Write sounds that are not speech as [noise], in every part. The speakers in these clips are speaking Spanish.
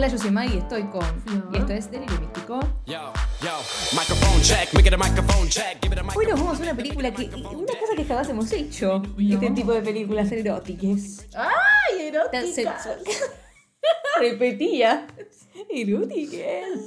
Hola, yo soy Maggie y estoy con. Y esto es Delirio Místico. Hoy nos vamos a una película que. Una cosa que jamás hemos hecho. Este tipo de películas eróticas. ¡Ay, Tan erótica! sexual. [laughs] Repetía. Eróticas.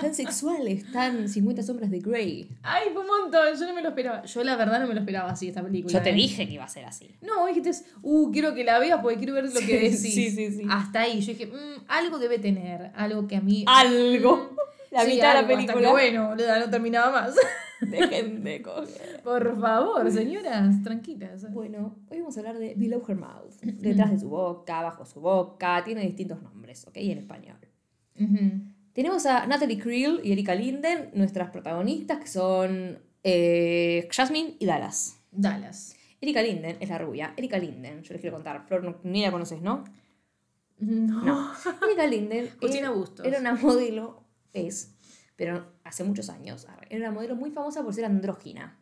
Tan sexuales, tan 50 sombras de Grey. Ay, fue un montón, yo no me lo esperaba. Yo la verdad no me lo esperaba así esta película. Yo te ¿eh? dije que iba a ser así. No, dijiste, uh, quiero que la veas porque quiero ver lo que decís. sí, sí, sí. Hasta ahí, yo dije, mm, algo debe tener, algo que a mí... Algo. [laughs] La Sí, mitad de la algo, hasta película. que, bueno, boluda, no terminaba más. [laughs] Dejen de coger. Por favor, señoras, tranquilas. Bueno, hoy vamos a hablar de Below Her Mouth. Detrás de su boca, bajo su boca. Tiene distintos nombres, ¿ok? En español. Ujú. Tenemos a Natalie Creel y Erika Linden, nuestras protagonistas, que son eh, Jasmine y Dallas. Dallas. Erika Linden es la rubia. Erika Linden, yo les quiero contar. Flor, no- ni la conoces, ¿no? No. No. Erika Linden Justina [laughs] eh, Bustos. era una modelo, es, pero hace muchos años, era una modelo muy famosa por ser andrógina.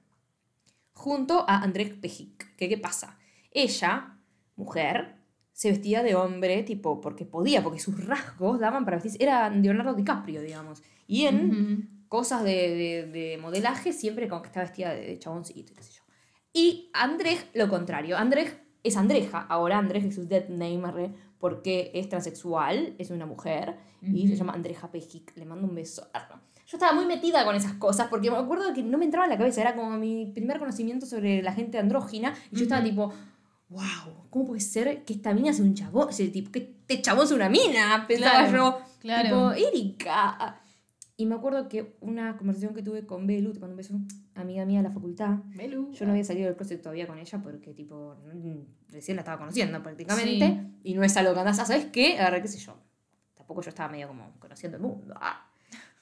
Junto a Andrés Pejic. ¿Qué, ¿Qué pasa? Ella, mujer, se vestía de hombre, tipo, porque podía, porque sus rasgos daban para vestirse. Era Leonardo DiCaprio, digamos. Y en Ujú. cosas de, de- de modelaje, siempre como que está vestida de, chaboncito y qué sé yo. Y Andrés, lo contrario. Andrés es Andreja. Ahora Andrés es su dead name, porque es transexual, es una mujer, y se llama Andreja Pejic. Le mando un beso. Yo estaba muy metida con esas cosas, porque me acuerdo que no me entraba en la cabeza. Era como mi primer conocimiento sobre la gente andrógina, y yo estaba tipo... Wow, ¿cómo puede ser que esta mina sea un chabón? O sea, tipo, que este chabón sea una mina, pensaba Claro, yo. claro. Tipo, Erika. Y me acuerdo que una conversación que tuve con Belu, te mando un beso, amiga mía de la facultad. Belu. Yo no había salido del closet todavía con ella porque, tipo, mm, recién la estaba conociendo prácticamente. Sí. Y no es algo que andás, ah, ¿sabes qué? Agarré, qué sé yo. Tampoco yo estaba medio como conociendo el mundo. ah.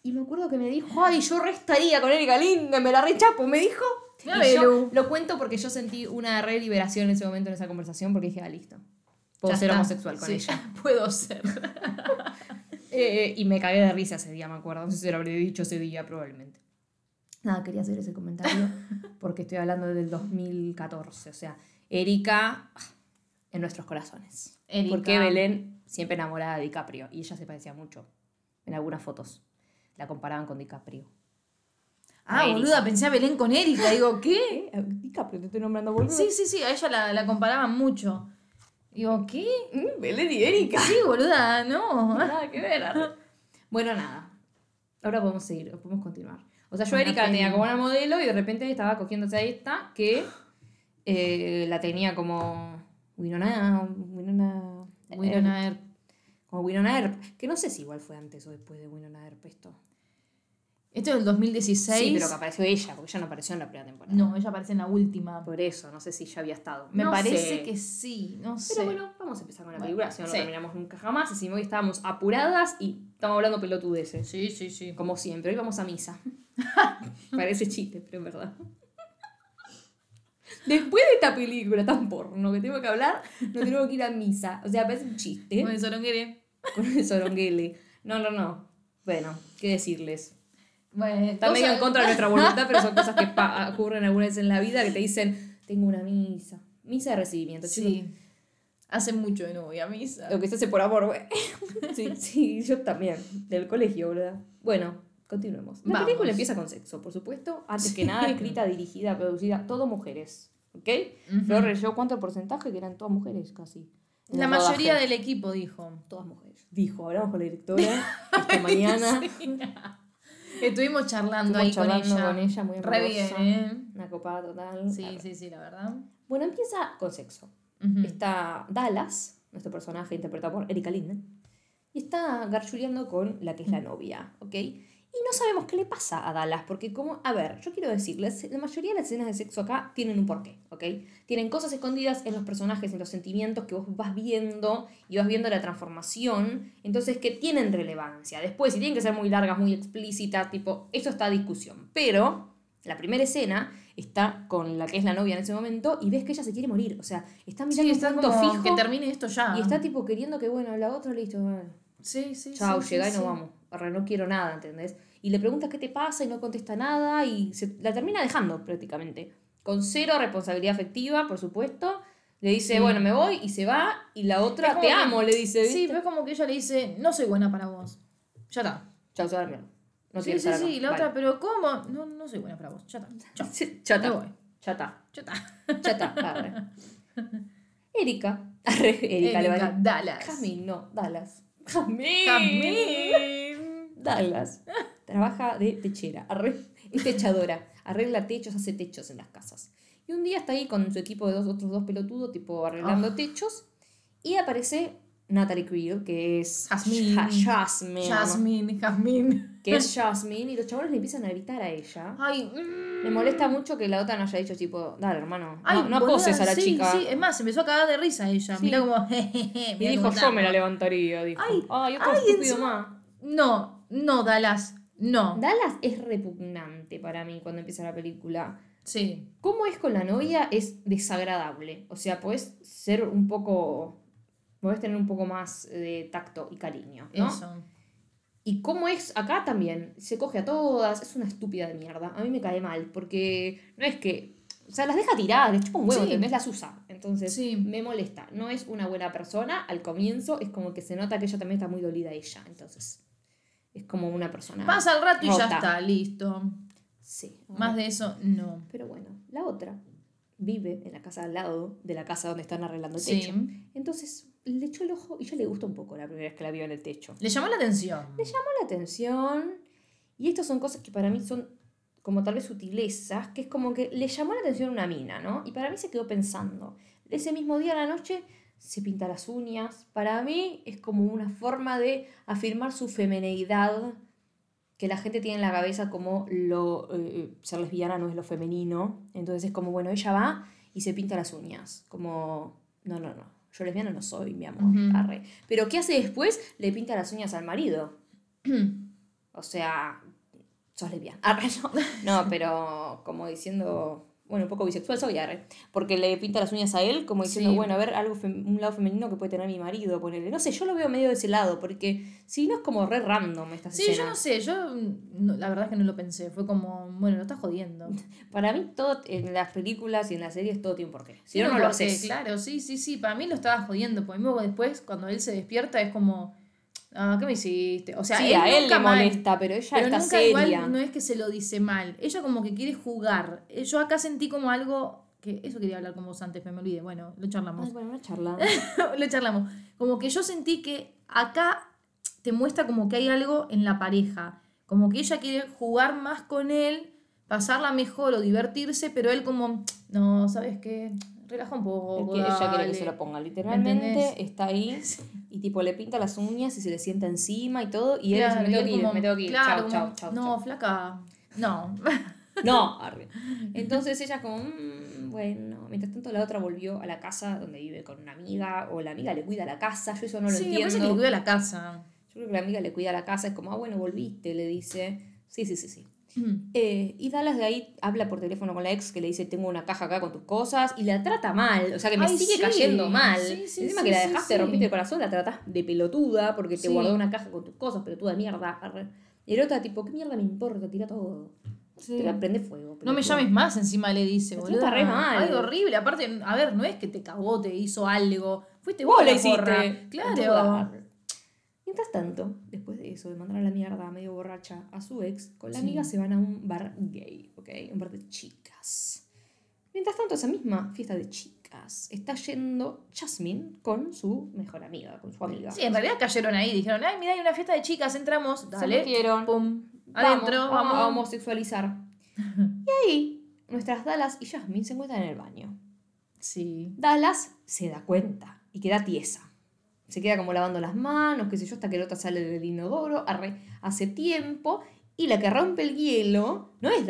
Y me acuerdo que me dijo, ay, yo restaría con Erika Linden, me la rechapo, me dijo. Ah, y yo lo cuento porque yo sentí una re liberación en ese momento, en esa conversación, porque dije, ah, listo. Puedo Ya ser está. homosexual con Sí, ella. [laughs] Puedo ser. [laughs] Eh, y me cagué de risa ese día, me acuerdo. No sé si lo habré dicho ese día, probablemente. Nada, quería hacer ese comentario [laughs] porque estoy hablando del 2014. O sea, Erika ah, en nuestros corazones. Erika. Porque Belén siempre enamorada de DiCaprio y ella se parecía mucho en algunas fotos. La comparaban con DiCaprio. Ah, Erika. boluda, pensé a Belén con Erika. Digo, ¿qué? [laughs] DiCaprio, te estoy nombrando boludo. Sí, sí, sí, a ella la, la comparaban mucho. Digo, ¿qué? Mm, Belén y Erika. Sí, boluda, no. Nada que ver. arre. [laughs] Bueno, nada. Ahora podemos seguir, podemos continuar. O sea, yo a Erika la tenía como una modelo y de repente estaba cogiéndose a esta que eh, la tenía como Winona, Winona, Winona Earp, como Winona Earp, que no sé si igual fue antes o después de Winona Earp esto. Esto es del 2016. Sí, pero que apareció ella, porque ella no apareció en la primera temporada. No, ella aparece en la última. Por eso, no sé si ya había estado. Me No parece sé. que sí, no sé. Pero bueno, vamos a empezar con la Bueno, película, si no, no sí. terminamos nunca jamás. Y si hoy estábamos apuradas y estamos hablando pelotudeces. Sí, sí, sí. Como siempre, hoy vamos a misa. [laughs] Parece chiste, pero es verdad. Después de esta película tan porno que tengo que hablar, no tenemos que ir a misa. O sea, parece un chiste. Con el soronguere. Con el soronguele. No, no, no. Bueno, ¿qué decirles? Bueno, Está medio en contra de nuestra voluntad, pero son cosas que [laughs] ocurren alguna vez en la vida que te dicen, tengo una misa. Misa de recibimiento. chicos. Sí. Hace mucho de no voy a misa. Lo que se hace por amor, güey. [laughs] Sí, sí, yo también. Del colegio, ¿verdad? Bueno, continuemos. La Vamos. película empieza con sexo, por supuesto. Antes que nada, escrita, dirigida, producida, todo mujeres. ¿Ok? Flor leyó cuánto porcentaje, que eran todas mujeres casi. La mayoría rodaje. del equipo dijo. Todas mujeres. Dijo, hablamos con la directora esta [laughs] mañana. Estuvimos charlando Estuvimos ahí charlando con ella. con ella, muy Re bien. ¿eh? Una copada total. Sí, sí, sí, la verdad. Bueno, empieza con sexo. Está Dallas, nuestro personaje interpretado por Erika Linden, y está garchuleando con la que es la novia, ¿ok? Y no sabemos qué le pasa a Dallas, porque como, a ver, yo quiero decirles, la mayoría de las escenas de sexo acá tienen un porqué, ¿ok? Tienen cosas escondidas en los personajes, en los sentimientos que vos vas viendo y vas viendo la transformación, entonces que tienen relevancia. Después, si tienen que ser muy largas, muy explícitas, tipo, eso está a discusión. Pero la primera escena está con la que es la novia en ese momento y ves que ella se quiere morir, o sea, está mirando Sí, un está punto como fijo que termine esto ya. y está tipo queriendo que, bueno, la otra listo, bueno, Sí, sí, chao, sí, llega sí, y no sí. vamos, arre, no quiero nada, ¿entendés? Y le preguntas qué te pasa y no contesta nada y se, la termina dejando prácticamente. Con cero responsabilidad afectiva, por supuesto, Le dice, bueno, me voy y se va. Y la otra, te que- amo, le dice. Sí, pero es como que ella le dice, no soy buena para vos. Ya está. Chao, se va a. No sí, sí, sí. La Vale. otra, pero ¿cómo? No, no soy buena para vos. Ya está. Chao. [laughs] Sí, ya está. voy. Ya está. Ya está. Ya está. [laughs] arre. Erika. Arre, Erika, le va a. Dallas. Jasmine, no, Dallas. Jasmine. Jasmine. Dallas. Trabaja de techera. Es techadora. Arregla techos, hace techos en las casas. Y un día está ahí con su equipo de dos, otros dos pelotudos, tipo arreglando Ah. techos. Y aparece Natalie Creel, que es Jasmine. Ja- Jasmine. Jasmine, Jasmine. Que es Jasmine. Y los chavales le empiezan a gritar a ella. Ay, mm. Me molesta mucho que la otra no haya dicho, tipo, dale, hermano, Ay, no, acoses a la sí, chica. Sí, es más, se empezó a cagar de risa ella. Sí. Como. [laughs] jejeje, y dijo, yo me la levantaría, dijo. Ay, Ay, otro ay, estúpido encima- más. No, no, Dallas. No. Dallas es repugnante para mí cuando empieza la película. Sí. Cómo es con la novia es desagradable. O sea, puedes ser un poco... Podés tener un poco más de tacto y cariño, ¿no? Eso. Y cómo es acá también. Se coge a todas. Es una estúpida de mierda. A mí me cae mal. Porque no es que. O sea, las deja tiradas, les chupa un huevo, Sí. ¿entendés? Las usa. Entonces, Sí. me molesta. No es una buena persona. Al comienzo es como que se nota que ella también está muy dolida ella. Entonces, es como una persona. Pasa al rato y ya está, listo. Sí. Más de eso, no. Pero bueno, la otra vive en la casa al lado de la casa donde están arreglando el Sí. techo. Entonces, le echó el ojo y ya le gustó un poco la primera vez que la vio en el techo. Le llamó la atención. Le llamó la atención. Y estas son cosas que para mí son como tal vez sutilezas, que es como que le llamó la atención una mina, ¿no? Y para mí se quedó pensando. Ese mismo día a la noche se pinta las uñas. Para mí es como una forma de afirmar su femineidad que la gente tiene en la cabeza como lo eh, ser lesbiana no es lo femenino. Entonces es como, bueno, ella va y se pinta las uñas. Como, no, no, no. Yo lesbiana no soy, mi amor. Arre. Pero ¿qué hace después? Le pinta las uñas al marido. [clears throat] O sea, sos lesbiana. Arre, no. No, pero como diciendo, bueno, un poco bisexual soy, arre. Porque le pinta las uñas a él, como diciendo, Sí. bueno, a ver, algo un lado femenino que puede tener mi marido, ponerle. No sé, yo lo veo medio de ese lado, porque si no es como re random estas Sí, yo no sé, yo mm, no- la verdad es que no lo pensé. Fue como, bueno, lo estás jodiendo. [laughs] Para mí, todo en las películas y en las series, todo tiene un porqué. Si no, Tiene no un lo haces. Claro, sí, sí, sí. Para mí lo estaba jodiendo. Porque luego después, cuando él se despierta, es como, ah, ¿qué me hiciste? O sea, sí, a él nunca le mal, molesta, pero ella Pero está nunca seria. igual no es que se lo dice mal. Ella como que quiere jugar. Eh, Yo acá sentí como algo que eso quería hablar con vos antes, me olvidé. Bueno, lo charlamos. Ay, bueno, una charla. [laughs] lo charlamos. Como que yo sentí que acá te muestra como que hay algo en la pareja. Como que ella quiere jugar más con él, pasarla mejor o divertirse, pero él como, no, ¿sabes qué? Relaja un poco. que ella quiere que dale". se lo ponga. Literalmente ¿Entendés? está ahí [laughs] y tipo le pinta las uñas y se le sienta encima y todo. Y él Claro, dice, me tengo que él ir, como, me tengo que ir. claro, chau, como, chau, chau, No, flaca. No. [laughs] No, arre. Entonces ella como, "Mm, bueno, mientras tanto la otra volvió a la casa donde vive con una amiga o la amiga le cuida la casa, yo eso no lo sí, que entiendo. le cuida la casa. Yo creo que la amiga le cuida la casa, es como, ah, bueno, volviste, le dice. Sí, sí, sí, sí. Mm. Eh, y Dallas de ahí habla por teléfono con la ex que le dice, tengo una caja acá con tus cosas, y la trata mal, o sea que me Ay, sigue sí. cayendo mal. Sí, sí, Encima que la dejaste, rompiste el corazón, la tratás de pelotuda porque te guardó una caja con tus cosas, pelotuda de mierda. Y el otro tipo, ¿qué mierda me importa? Tira todo. Sí. Tira, prende fuego. No me llames más, encima le dice, boludo. trata re mal. Algo horrible. Aparte, a ver, no es que te cagó, te hizo algo. Fuiste Vos vos la porra. hiciste. Claro. Mientras tanto, después de eso, de mandar a la mierda medio borracha a su ex, con la Sí. amiga se van a un bar gay, ¿ok? Un bar de chicas. Mientras tanto, esa misma fiesta de chicas está yendo Jasmine con su mejor amiga, con su amiga. Sí, en realidad cayeron ahí. Dijeron, ay, mira, hay una fiesta de chicas, entramos. Se Dale. metieron. Pum. Adentro, vamos, vamos. a homosexualizar. [laughs] y ahí, nuestras Dallas y Jasmine se encuentran en el baño. Sí. Dallas se da cuenta y queda tiesa. Se queda como lavando las manos, qué sé yo, hasta que la otra sale del inodoro, arre, hace tiempo. Y la que rompe el hielo no es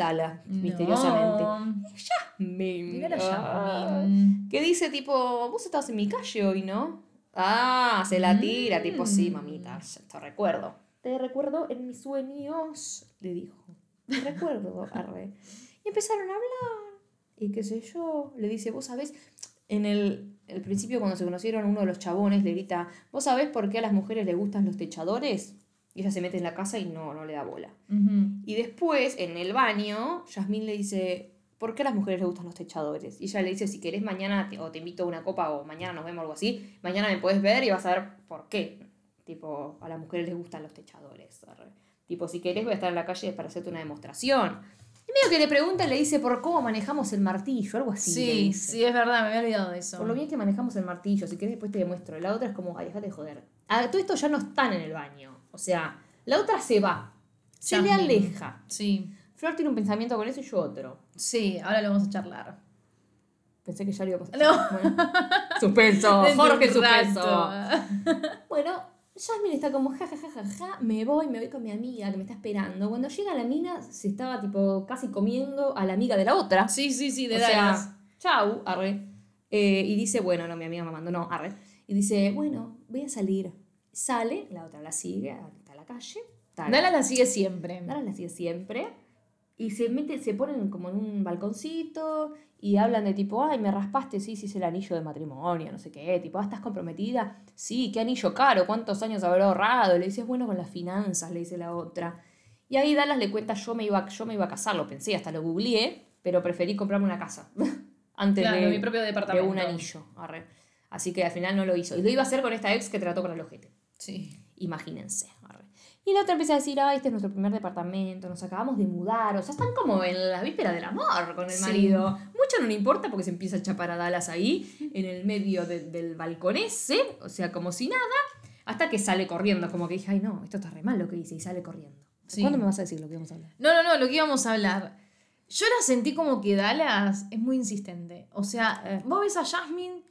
misteriosamente. No. Jasmine. Mira la Ah. Jasmine. Que dice tipo, vos estabas en mi calle hoy, ¿no? Ah, se la tira, tipo, sí, Mm. mamita, te recuerdo. Te recuerdo en mis sueños, le dijo. Te recuerdo, [laughs] arre. Y empezaron a hablar. Y qué sé yo, le dice, vos sabés, en el, el principio cuando se conocieron, uno de los chabones le grita, ¿vos sabés por qué a las mujeres les gustan los techadores? Y ella se mete en la casa y no, no le da bola. Y después, en el baño, Yasmín le dice, ¿por qué a las mujeres les gustan los techadores? Y ella le dice, si querés mañana, te- o te invito a una copa, o mañana nos vemos, algo así, mañana me puedes ver y vas a ver por qué. Tipo, a las mujeres les gustan los techadores. Tipo, si querés voy a estar en la calle para hacerte una demostración. Y medio que le pregunta, le dice, ¿por cómo manejamos el martillo? Algo así. Sí, sí, es verdad, me había olvidado de eso. Por lo bien que manejamos el martillo, si querés después te demuestro. La otra es como, ay, déjate de joder. Ah, todo esto ya no están en el baño. O sea, la otra se va. Se le aleja. Sí, Flor tiene un pensamiento con eso y yo otro. sí, ahora lo vamos a charlar. Pensé que ya lo íbamos a No. Bueno. Suspenso, [laughs] Jorge, suspenso. Bueno, Jasmine está como ja, ja, ja, ja, ja, me voy, me voy con mi amiga que me está esperando. Cuando llega la mina, se estaba tipo casi comiendo a la amiga de la otra. Sí, sí, sí, de o sea, chau, arre. Eh, y dice, bueno, no, mi amiga me mandó, no, arre. Y dice, bueno, voy a salir. Sale, la otra la sigue hasta la calle. Dallas la sigue siempre. Dallas la sigue siempre. Y se mete, se ponen como en un balconcito y hablan de tipo, ay, me raspaste, sí, sí, es el anillo de matrimonio, no sé qué, tipo, ah, ¿estás comprometida? Sí, qué anillo caro, ¿cuántos años habrá ahorrado? Le dice, es bueno con las finanzas, le dice la otra. Y ahí Dallas le cuenta, yo me iba, yo me iba a casar, lo pensé, hasta lo googleé, pero preferí comprarme una casa [laughs] antes Claro, de, mi propio de departamento. un anillo. arre. Así que al final no lo hizo. Y lo iba a hacer con esta ex que trató con el ojete. Sí. Imagínense. arre. Y la otra empieza a decir, ah, este es nuestro primer departamento, nos acabamos de mudar. O sea, están como en la víspera del amor con el Sí. marido. Mucho no le importa porque se empieza a chapar a Dallas ahí, en el medio de- del balcón ese, o sea, como si nada, hasta que sale corriendo, como que dije, ay no, esto está re mal lo que dice, y sale corriendo. Sí. ¿Cuándo me vas a decir lo que vamos a hablar? No, no, no, lo que íbamos a hablar. Yo la sentí como que Dallas es muy insistente. O sea, Eh. vos ves a Jasmine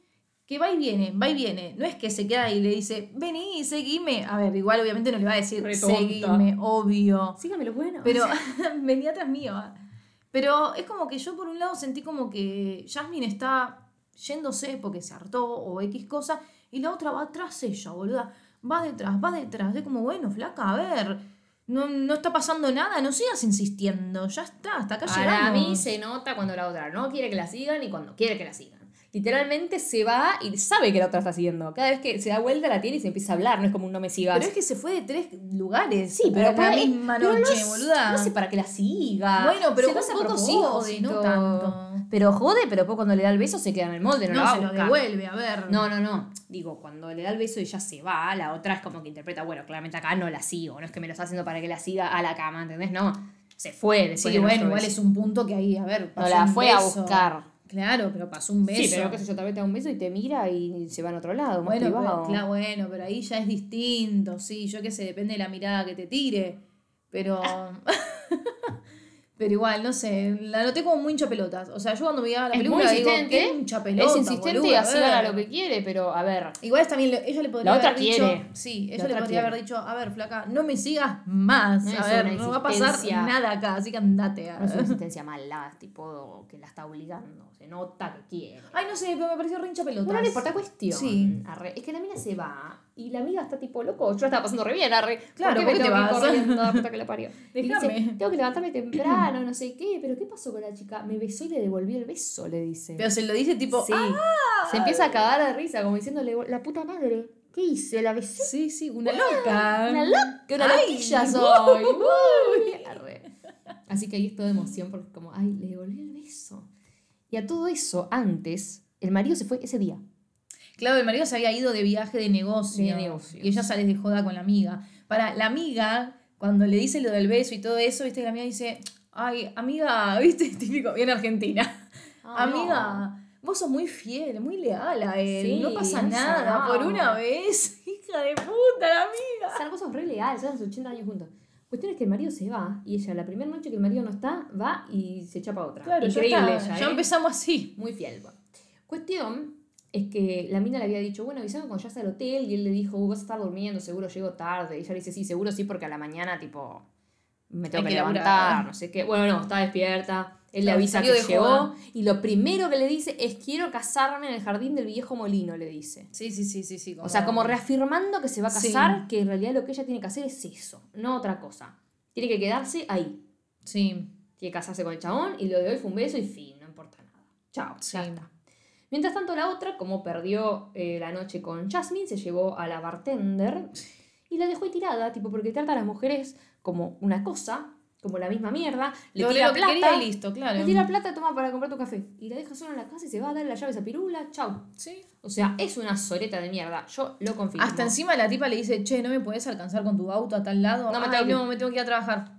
que va y viene, va y viene. No es que se queda y le dice, vení, seguime. A ver, igual obviamente no le va a decir, seguime, obvio. Sígame lo bueno. Pero [laughs] [laughs] venía atrás mío. Pero es como que yo por un lado sentí como que Jasmine está yéndose porque se hartó o X cosa y la otra va tras ella, boluda. Va detrás, va detrás. Es como, bueno, flaca, a ver. No, no está pasando nada, no sigas insistiendo. Ya está, hasta acá Para llegamos. mí se nota cuando la otra no quiere que la sigan y cuando quiere que la sigan. Literalmente se va y sabe que la otra está siguiendo. Cada vez que se da vuelta la tiene y se empieza a hablar, no es como un no me sigas. Pero es que se fue de tres lugares. Sí, pero para la misma noche, no, boluda. No sé para qué la siga. Bueno, pero Se un poco sí jode, no tanto. Pero jode, pero después cuando le da el beso se queda en el molde, no, no la se lo devuelve, a ver. No, no, no. Digo, cuando le da el beso y ya se va, la otra es como que interpreta, bueno, claramente acá no la sigo, no es que me lo está haciendo para que la siga a la cama, ¿entendés? No. Se fue Sí, de bueno, igual es un punto que ahí, a ver, No la un fue a buscar. Claro, pero pasó un beso. Sí, pero qué sé yo, tal vez te da un beso y te mira y se va en otro lado, más Bueno, privado. pero, claro, bueno, pero ahí ya es distinto, sí, yo qué sé, depende de la mirada que te tire, pero... [laughs] pero igual, no sé, la noté como muy hincha pelotas. O sea, yo cuando veía la Es película muy digo, qué hincha es insistente boluda, y a así gana lo que quiere, pero a ver. Igual es también, le- ella le podría La otra haber dicho, quiere. sí, La ella le otra podría quiere. haber dicho, a ver, flaca, no me sigas más, No a ver, no va a pasar nada acá, así que andate. a- No es una insistencia mala, tipo que la está obligando. Se nota que quiere. Ay, no sé, pero me pareció re hincha pelotas. Bueno, no importa cuestión. Sí. Arre, es que la mina se va y la amiga está tipo loco. Yo la estaba pasando re bien, arre. Claro, ¿por ¿por qué qué me te tengo que ir corriendo? Puta que la parió. [laughs] Déjame. dice, tengo que levantarme temprano, no sé qué. Pero ¿qué pasó con la chica? Me besó y le devolví el beso, le dice. Pero se lo dice tipo, sí. "Ah". Se empieza a cagar de risa, como diciéndole, la puta madre, ¿qué hice? La besé. Sí, sí, una loca. Una loca, una Ay, loquilla soy. Uy, arre. Así que ahí es toda emoción porque como, ay, le devolví el beso. Y a todo eso, antes, el marido se fue ese día. Claro, el marido se había ido de viaje de negocio. De. Y ella sale de joda con la amiga. Para la amiga, cuando le dice lo del beso y todo eso, viste que la amiga dice, ay, amiga, [laughs] viste, típico, bien argentina. Ah, amiga, vos sos muy fiel, muy leal a él. Sí, no pasa nada, nada. por una vez. [laughs] Hija de puta, la amiga. Son cosas re leales, son hace 80 años juntos. Cuestión es que el marido se va y ella, la primera noche que el marido no está, va y se chapa otra. Claro, Increíble ya, está, ella, ya ¿eh? empezamos así. Muy fiel. bueno. Cuestión es que la mina le había dicho, bueno, avisame cuando ya al hotel. Y él le dijo, "Uh, vas a estar durmiendo, seguro llego tarde. Y ella le dice, sí, seguro sí, porque a la mañana, tipo, me tengo que, laburar. levantar, no sé qué. Bueno, no, está despierta. Él le avisa que llegó. Y lo primero que le dice es, quiero casarme en el jardín del viejo molino, le dice. Sí, sí, sí, sí, sí. O sea, como reafirmando que se va a Sí. casar, que en realidad lo que ella tiene que hacer es eso, no otra cosa. Tiene que quedarse ahí. Sí. Tiene que casarse con el chabón y lo de hoy fue un beso y fin, no importa nada. Chao, ya Sí. está. Mientras tanto, la otra, como perdió eh, la noche con Jasmine, se llevó a la bartender y la dejó ahí tirada, tipo, porque trata a las mujeres como una cosa, como la misma mierda, le Lo- tira plata. y listo, claro. Le tira plata, toma para comprar tu café. Y la deja sola en la casa y se va a darle las llaves a Pirula, chau. Sí. O sea, es una soreta de mierda. Yo lo confirmo. Hasta encima la tipa le dice, che, ¿no me puedes alcanzar con tu auto a tal lado? No, me tengo que- me tengo que ir a trabajar.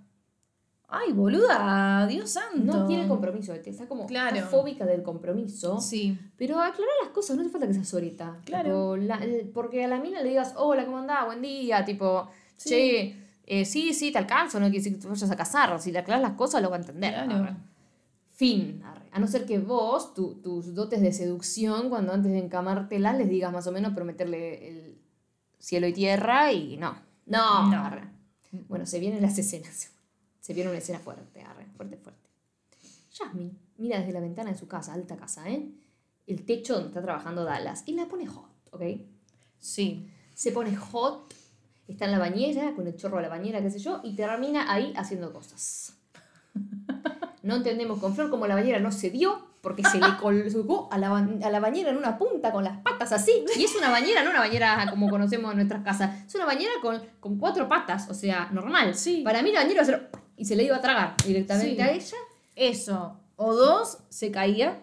Ay, boluda, Dios santo. No quiere compromiso, está como Claro. está fóbica del compromiso. Sí. Pero aclarar las cosas, no hace falta que seas soreta. Claro. Tipo, la- el- porque a la mina le digas, hola, ¿cómo andás? Buen día. Tipo, Sí. che, eh, sí, sí, te alcanzo, no quiere decir que te vayas a casar. Si le aclaras las cosas, lo va a entender. Claro. Fin. arre. A no ser que vos, tu- tus dotes de seducción, cuando antes de encamártela, les digas más o menos prometerle el cielo y tierra y no. No. No. Bueno, se vienen las escenas. Se viene una escena fuerte, arre, fuerte, fuerte. Jasmine mira desde la ventana de su casa, alta casa, ¿eh? El techo donde está trabajando Dallas. Y la pone hot, ¿ok? Sí. Se pone hot, está en la bañera, con el chorro de la bañera, qué sé yo, y termina ahí haciendo cosas. No entendemos con Flor cómo la bañera no se dio, porque se le colgó a la, a la bañera en una punta con las patas así. Y es una bañera, no una bañera como conocemos en nuestras casas. Es una bañera con, con cuatro patas, o sea, normal. Sí. Para mí la bañera iba a ser... Y se le iba a tragar directamente Sí. a ella. Eso. O dos, se caía.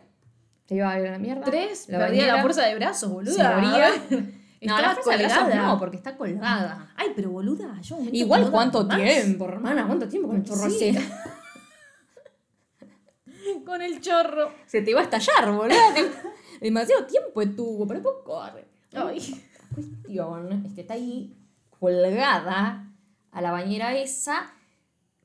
Se iba a ir a la mierda. Tres, la perdía bañera. la fuerza de brazos, boluda. Se moría. [laughs] No, la fuerza de brazos no, porque está colgada. Ay, pero boluda, yo Igual cuánto más. tiempo, hermana, cuánto tiempo con el chorro Sí. ese. [laughs] Con el chorro. Se te iba a estallar, boludo. Demasiado tiempo estuvo, pero poco. arre. Ay. La cuestión es que está ahí colgada a la bañera esa.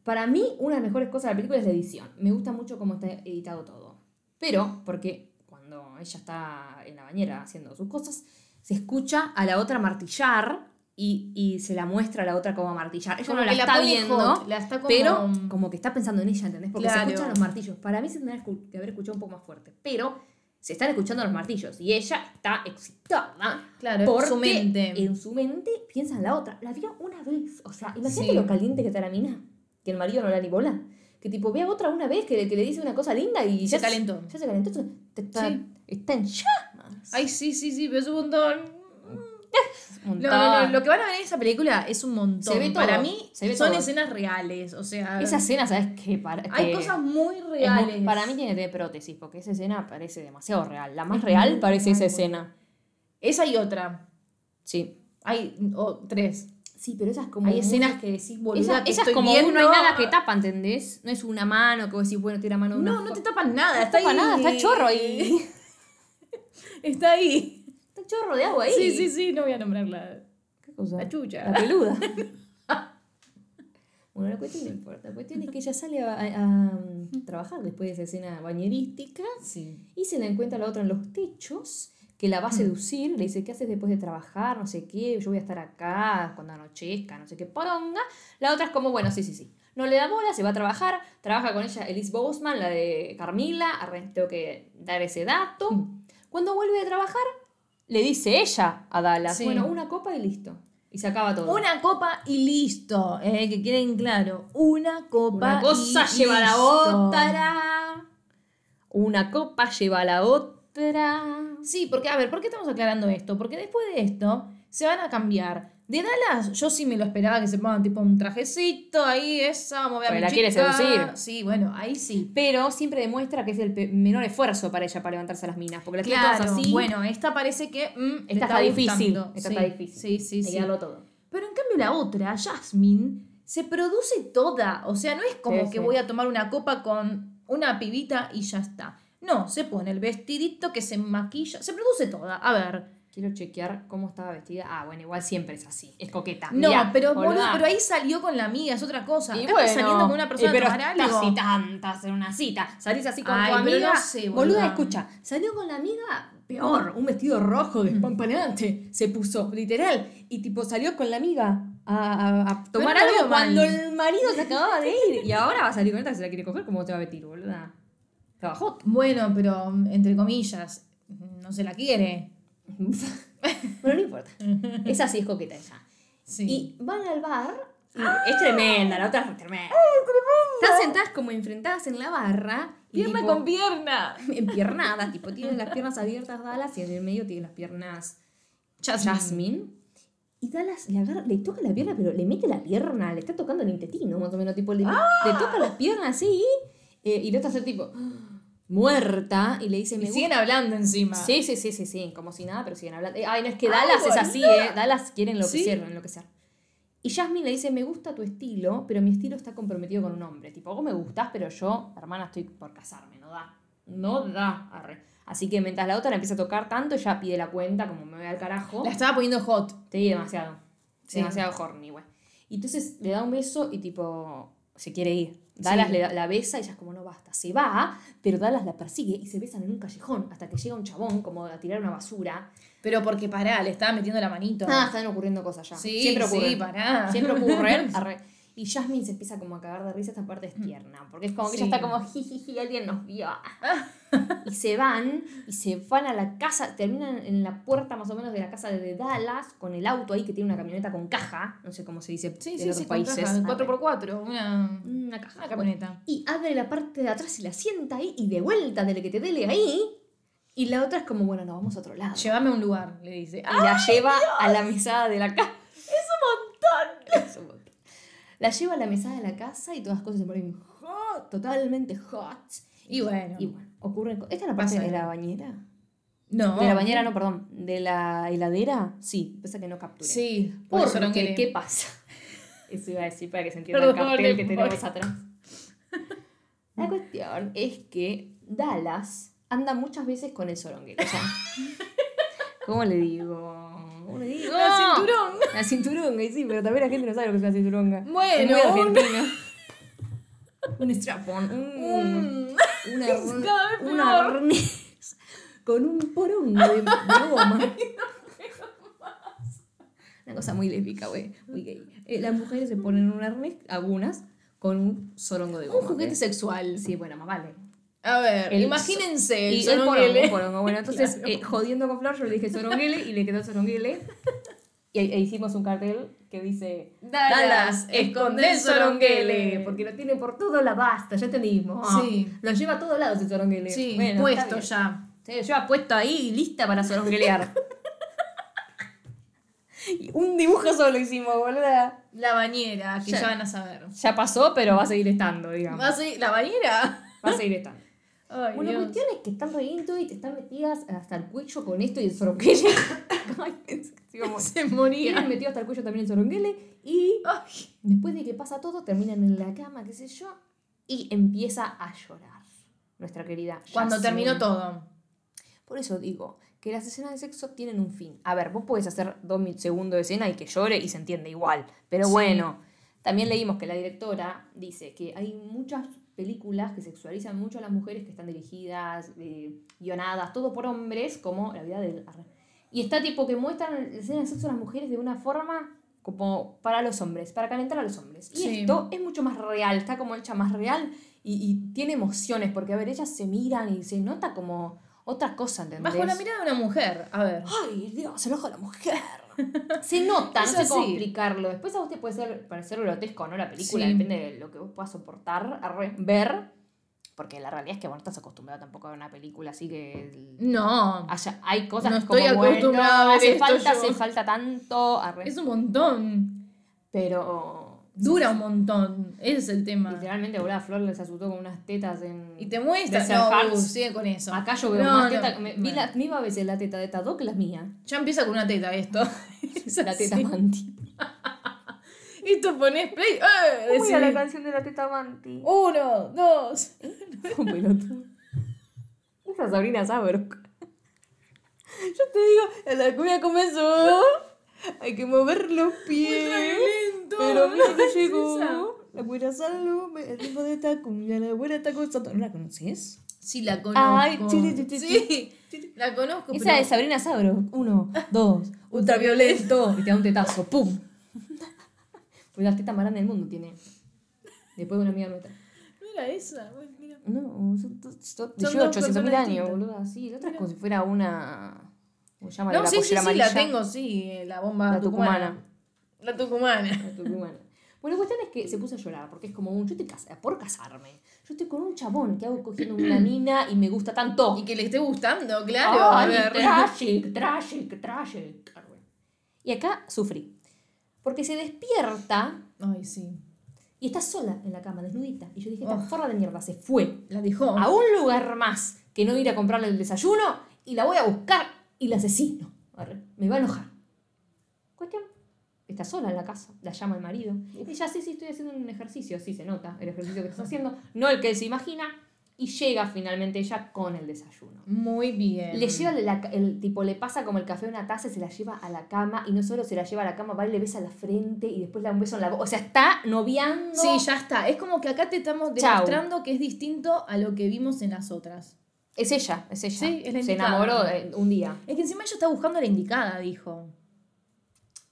Para mí, una de las mejores cosas de la película es la edición. Me gusta mucho cómo está editado todo. Pero, porque cuando ella está en la bañera haciendo sus cosas, se escucha a la otra martillar y, y se la muestra a la otra como martillar. Ella Como no la está viendo, hot, la está como- pero como que está pensando en ella, ¿entendés? Porque Claro. se escuchan los martillos. Para mí se tendría que haber escuchado un poco más fuerte. Pero se están escuchando los martillos y ella está excitada. Claro, porque su mente. En su mente piensa en la otra. La vio una vez. O sea, imagínate Sí. lo caliente que está la mina. Que el marido no la ni bola. Que tipo ve a otra una vez que, que le dice una cosa linda y Se ya calentó. Ya se calentó. Está, Sí. está en llamas. Ay, sí, sí, sí, pero es un montón. No, no, no, lo que van a ver en esa película es un montón. Se ve todo, Para mí se ve son todo. escenas reales, o sea, Esa escena, ¿sabes qué? Para, hay que- cosas muy es muy- reales. para mí tiene tener prótesis, porque esa escena parece demasiado real. La más Es real parece esa escena. Esa y otra. Sí. Hay o tres. Sí, pero esa es como. Hay escenas que decís, boluda, Esa, que esa es estoy como viendo. no hay nada que tapa, ¿entendés? No es una mano que vos decís, bueno, tira mano de una No, no te tapan nada, No está tapa ahí. nada, está chorro y. [laughs] Está ahí. Está chorro de agua ahí. Sí, sí, sí, no voy a nombrarla. ¿Qué cosa? La chucha. La peluda. [laughs] bueno, la cuestión no importa. La cuestión es que ella sale a, a- a, trabajar después de esa escena bañerística Sí. y se la encuentra la otra en los techos que la va a seducir, le dice, ¿qué haces después de trabajar? No sé qué, yo voy a estar acá cuando anochezca, no sé qué poronga. La otra es como, bueno, sí, sí, sí. No le da bola, se va a trabajar, trabaja con ella Elise Boseman, la de Carmila, tengo que dar ese dato. Cuando vuelve de trabajar, le dice ella a Dallas, Sí. bueno, una copa y listo. Y se acaba todo. Una copa y listo. Eh, que queden claro. Una copa Una cosa y lleva a la listo. otra. Una copa lleva a la otra. Sí, porque, a ver, ¿por qué estamos aclarando esto? Porque después de esto se van a cambiar. De Dallas, yo sí me lo esperaba que se pongan tipo un trajecito, ahí esa, vamos a la quiere seducir. Sí, bueno, ahí sí. Pero siempre demuestra que es el menor esfuerzo para ella para levantarse a las minas. Porque las tiene Claro, todas así. bueno, esta parece que mm, esta está difícil. gustando. Esta sí, está difícil. Sí, sí, sí. todo. Pero en cambio la otra, Jasmine, se produce toda. O sea, no es como Sí, que sí. voy a tomar una copa con una pibita y ya está. No, se pone el vestidito que se maquilla, se produce toda. A ver. Quiero chequear cómo estaba vestida. Ah, bueno, igual siempre es así. Es coqueta. No, Mirá, pero boludo, pero ahí salió con la amiga, es otra cosa. Y Acá bueno, estás saliendo con una persona eh, pero a tomar algo. tantas en una cita. Salís así con Ay, tu amiga. no sé, boluda. boluda. escucha. Salió con la amiga peor. Un vestido rojo despampanante. Se puso, literal. Y tipo salió con la amiga a, a- a tomar algo cuando el marido se acababa de ir. Y ahora va a salir con esta que se la quiere coger. ¿Cómo te va a vestir, boluda? Trabajó. Bueno, pero entre comillas, no se la quiere. [laughs] Bueno, no importa. Esa sí es coqueta ella. Sí. Y van al bar. y es tremenda, la otra es tremenda. Están sentadas como enfrentadas en la barra. y pierna tipo- con pierna. [laughs] empiernadas, tipo, tiene las piernas abiertas Dallas y en el medio tiene las piernas Jasmine. Y Dallas le, agarra, le toca la pierna, pero le mete la pierna, le está tocando el intestino, más o menos, tipo, le, le toca las piernas así, eh, y está hacer tipo, muerta, y le dice, me Y gusta- siguen hablando encima. Sí, sí, sí, sí, sí, como si nada, pero siguen hablando. Eh, Ay, no es que Dallas es así, ¿eh? Dallas quiere enloquecer, Sí. enloquecer. Y Jasmine le dice, me gusta tu estilo, pero mi estilo está comprometido con un hombre. Tipo, vos me gustás, pero yo, hermana, estoy por casarme, no da. No da. Arre. Así que mientras la otra la empieza a tocar tanto, ella pide la cuenta, como me voy al carajo. La estaba poniendo hot. Sí, demasiado. Sí. Demasiado horny, güey. Y entonces le da un beso y tipo, se quiere ir. Dallas Sí. le da- la besa y ella es como, no basta. Se va, pero Dallas la persigue y se besan en un callejón hasta que llega un chabón como a tirar una basura. Pero porque pará, le estaba metiendo la manito. Ah, están ocurriendo cosas ya. Sí, Siempre ocurren. sí, pará. Siempre ocurren. [laughs] Arre. Y Jasmine se empieza como a cagar de risa, esta parte es tierna, porque es como que ella Sí. está como, jijiji, alguien nos vio. [laughs] y se van, y se van a la casa, terminan en la puerta más o menos de la casa de Dallas, con el auto ahí que tiene una camioneta con caja, no sé cómo se dice Sí, en sí, otros sí, países. caja, Arre. 4x4, una, Una caja. una camioneta. Y abre la parte de atrás y la sienta ahí, y de vuelta, dele que te dele ahí. Y la otra es como, bueno, nos vamos a otro lado. Llévame a un lugar, le dice. y la lleva a la mesada de la casa. Es un montón. Es un montón. La lleva a la mesada de la casa y todas las cosas se ponen hot, totalmente hot. Y bueno. Y bueno, ocurren ¿Esta es la parte Pasa. de la bañera? No. De la bañera, no, perdón. ¿De la heladera? Sí, pasa que no capturé. Sí, por eso no. ¿qué pasa? [laughs] Eso iba a decir para que se entienda Perdón, el cartel que por- tenemos atrás. La cuestión es que Dallas anda muchas veces con el soronguero. O sea, [laughs] ¿cómo le digo? La cinturón. La cinturonga, y sí, pero también la gente no sabe lo que es una cinturonga. Bueno, es muy un- argentina. Un strapón, un, Mm. una, [laughs] un arnés con un porongo de, de goma. [laughs] Una cosa muy lésbica, güey, muy gay. Eh, las mujeres se ponen un arnés, algunas, con un sorongo de goma. Un juguete sexual. Sí, bueno, más vale. A ver, El imagínense el, Y el porongo, porongo. Bueno, entonces, Claro. [laughs] eh, jodiendo con Flor, yo le dije soronguele y le quedó soronguele. Y e hicimos un cartel que dice Dallas, esconde el soronguele. Porque lo tiene por todo la basta, ya entendimos. Sí. Lo lleva a todos lados el soronguele. Sí, Bueno, puesto ya. Lo lleva puesto ahí, lista para soronguelear. [laughs] Un dibujo solo hicimos, boluda. La bañera, que Ya. ya, van a saber. Ya pasó, pero va a seguir estando, digamos. ¿Va a seguir- ¿La bañera? Va a seguir estando. Ay, Bueno, Dios. cuestión es que están re into y te están metidas hasta el cuello con esto y el soronguele. [laughs] [laughs] Se Tienen moría. metido hasta el cuello también el soronguele y Ay, después de que pasa todo terminan en la cama, qué sé yo, y empieza a llorar nuestra querida Cuando Jasmine. terminó todo. Por eso digo que las escenas de sexo tienen un fin. A ver, vos podés hacer dos mil segundos de escena y que llore y se entiende igual. Pero Sí. bueno, también leímos que la directora dice que hay muchas películas que sexualizan mucho a las mujeres que están dirigidas, eh, guionadas, todo por hombres, como la vida del... Y está tipo que muestran escenas de sexo a las mujeres de una forma como para los hombres, para calentar a los hombres. Y Sí. esto es mucho más real, está como hecha más real y, y tiene emociones, porque a ver, ellas se miran y se nota como otra cosa, ¿entendés? Bajo la mirada de una mujer. A ver. Ay, Dios, se enoja la mujer. [laughs] Se nota, no sé cómo explicarlo. Después a vos te puede ser, parecer grotesco o no la película, Sí. depende de lo que vos puedas soportar, ver. Porque la realidad es que vos no estás acostumbrado tampoco a ver una película así que. No. haya- hay cosas No que como, estoy bueno, a ver hace esto falta, yo. hace falta tanto, arre. Es un montón. Pero. Dura un montón. Ese es el tema. Literalmente, boludo, Flor les asustó con unas tetas en. Y te muestra. No, uh, sigue con eso. Acá yo veo No, más no, teta. me- vi bueno. la, misma veces la teta de Tado que las mías. Ya empieza con una teta esto. Es [laughs] La teta. Manti. [laughs] Esto pones play. ¡Eh! ¿Cómo era la canción de la teta Manti? Uno, dos. [laughs] Un pelotudo. Esa Sabrina Sabrok. Yo te digo, la cumbia comenzó. Hay que mover los pies. violento. Pero mira que [laughs] llegó. La buena salud, el ritmo de esta cumbia, la está gozando. ¿No la conoces? Sí, la conozco. Ay, chiri, chiri, sí, la conozco. Esa pero- es Sabrina Sabrok. Uno, dos, [laughs] ultraviolento. Y te da un tetazo. ¡Pum! [laughs] Pues la teta más grande del mundo tiene. Después de una amiga nuestra. No era esa. mira. No, son, son, son, Son lleva dos 800 mil años, boludo. Sí, la otra es como si fuera una. ¿Cómo se llama? la No, sí, sí, sí, la tengo, sí. La bomba La tucumana. La tucumana. La tucumana. Bueno, la cuestión es que se puso a llorar, porque es como un. Yo estoy casada, por casarme. Yo estoy con un chabón que hago cogiendo una [clears throat] mina y me gusta tanto. Y que le esté gustando, claro. a Ay, ver. tragic, tragic, tragic. Y acá sufrí. Porque se despierta Ay, sí. y está sola en la cama, desnudita. Y yo dije, esta Oh. forra de mierda se fue La dejó. a un lugar más que no ir a comprarle el desayuno y la voy a buscar y la asesino. Arre, Me va a enojar. Cuestión, está sola en la casa, la llama el marido. Y ella, sí, sí, estoy haciendo un ejercicio, sí se nota el ejercicio que estás haciendo, no el que se imagina. Y llega finalmente ella con el desayuno. Muy bien. Le lleva la- el tipo, le pasa como el café a una taza y se la lleva a la cama. Y no solo se la lleva a la cama, va y le besa la frente y después le da un beso en la boca. O sea, está noviando. Sí, ya está. Es como que acá te estamos Chau. demostrando que es distinto a lo que vimos en las otras. Es ella, es ella. Sí, es la Se indicada. enamoró eh, un día. Es que encima ella está buscando a la indicada, dijo.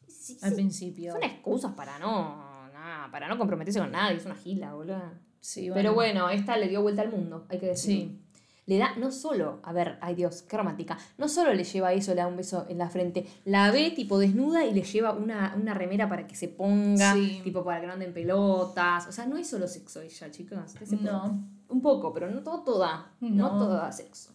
Sí, Al sí. principio. Son excusas para no, nada, para no comprometerse con nadie, es una gila, boludo. Sí, Pero bueno, esta le dio vuelta al mundo, hay que decirlo. Sí. Le da no solo, a ver, ay Dios, qué romántica, no solo le lleva eso, le da un beso en la frente, la ve tipo desnuda y le lleva una, una remera para que se ponga, Sí. tipo para que no anden pelotas. O sea, no es solo sexo ella, chicas. Ustedes se No. Un poco, pero no todo, toda. No, No. todo da sexo.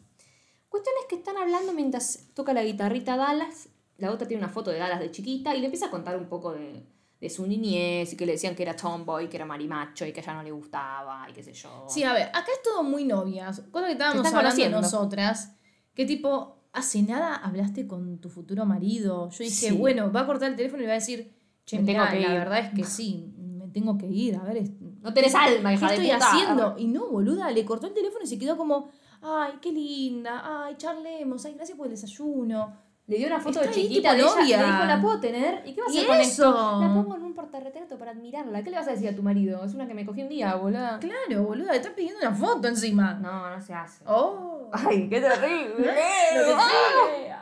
Cuestión es que están hablando mientras toca la guitarrita Dallas. La otra tiene una foto de Dallas de chiquita y le empieza a contar un poco de, de su niñez y que le decían que era tomboy, que era marimacho y que a ella no le gustaba y qué sé yo. Sí, a ver, acá es todo muy novias. Cosa que estábamos hablando conociendo. nosotras. Que tipo, hace nada hablaste con tu futuro marido. Yo dije, Sí. bueno, va a cortar el teléfono y va a decir, che, mirá, la ir". verdad es que [laughs] sí, me tengo que ir. A ver, No tenés alma, ¿qué hija de estoy puta. haciendo? Y no, boluda, le cortó el teléfono y se quedó como, ay, qué linda, ay, charlemos, ay, gracias por el desayuno. Le dio una foto Está de chiquita de ella. Le dijo, ¿la puedo tener? ¿Y qué vas a ¿Y hacer con eso? esto? La pongo en un portarretrato para admirarla. ¿Qué le vas a decir a tu marido? Es una que me cogí un día, boluda. Claro, boluda, le están pidiendo una foto encima. No, no se hace. Oh. Ay, qué terrible. [laughs] Lo que sigue.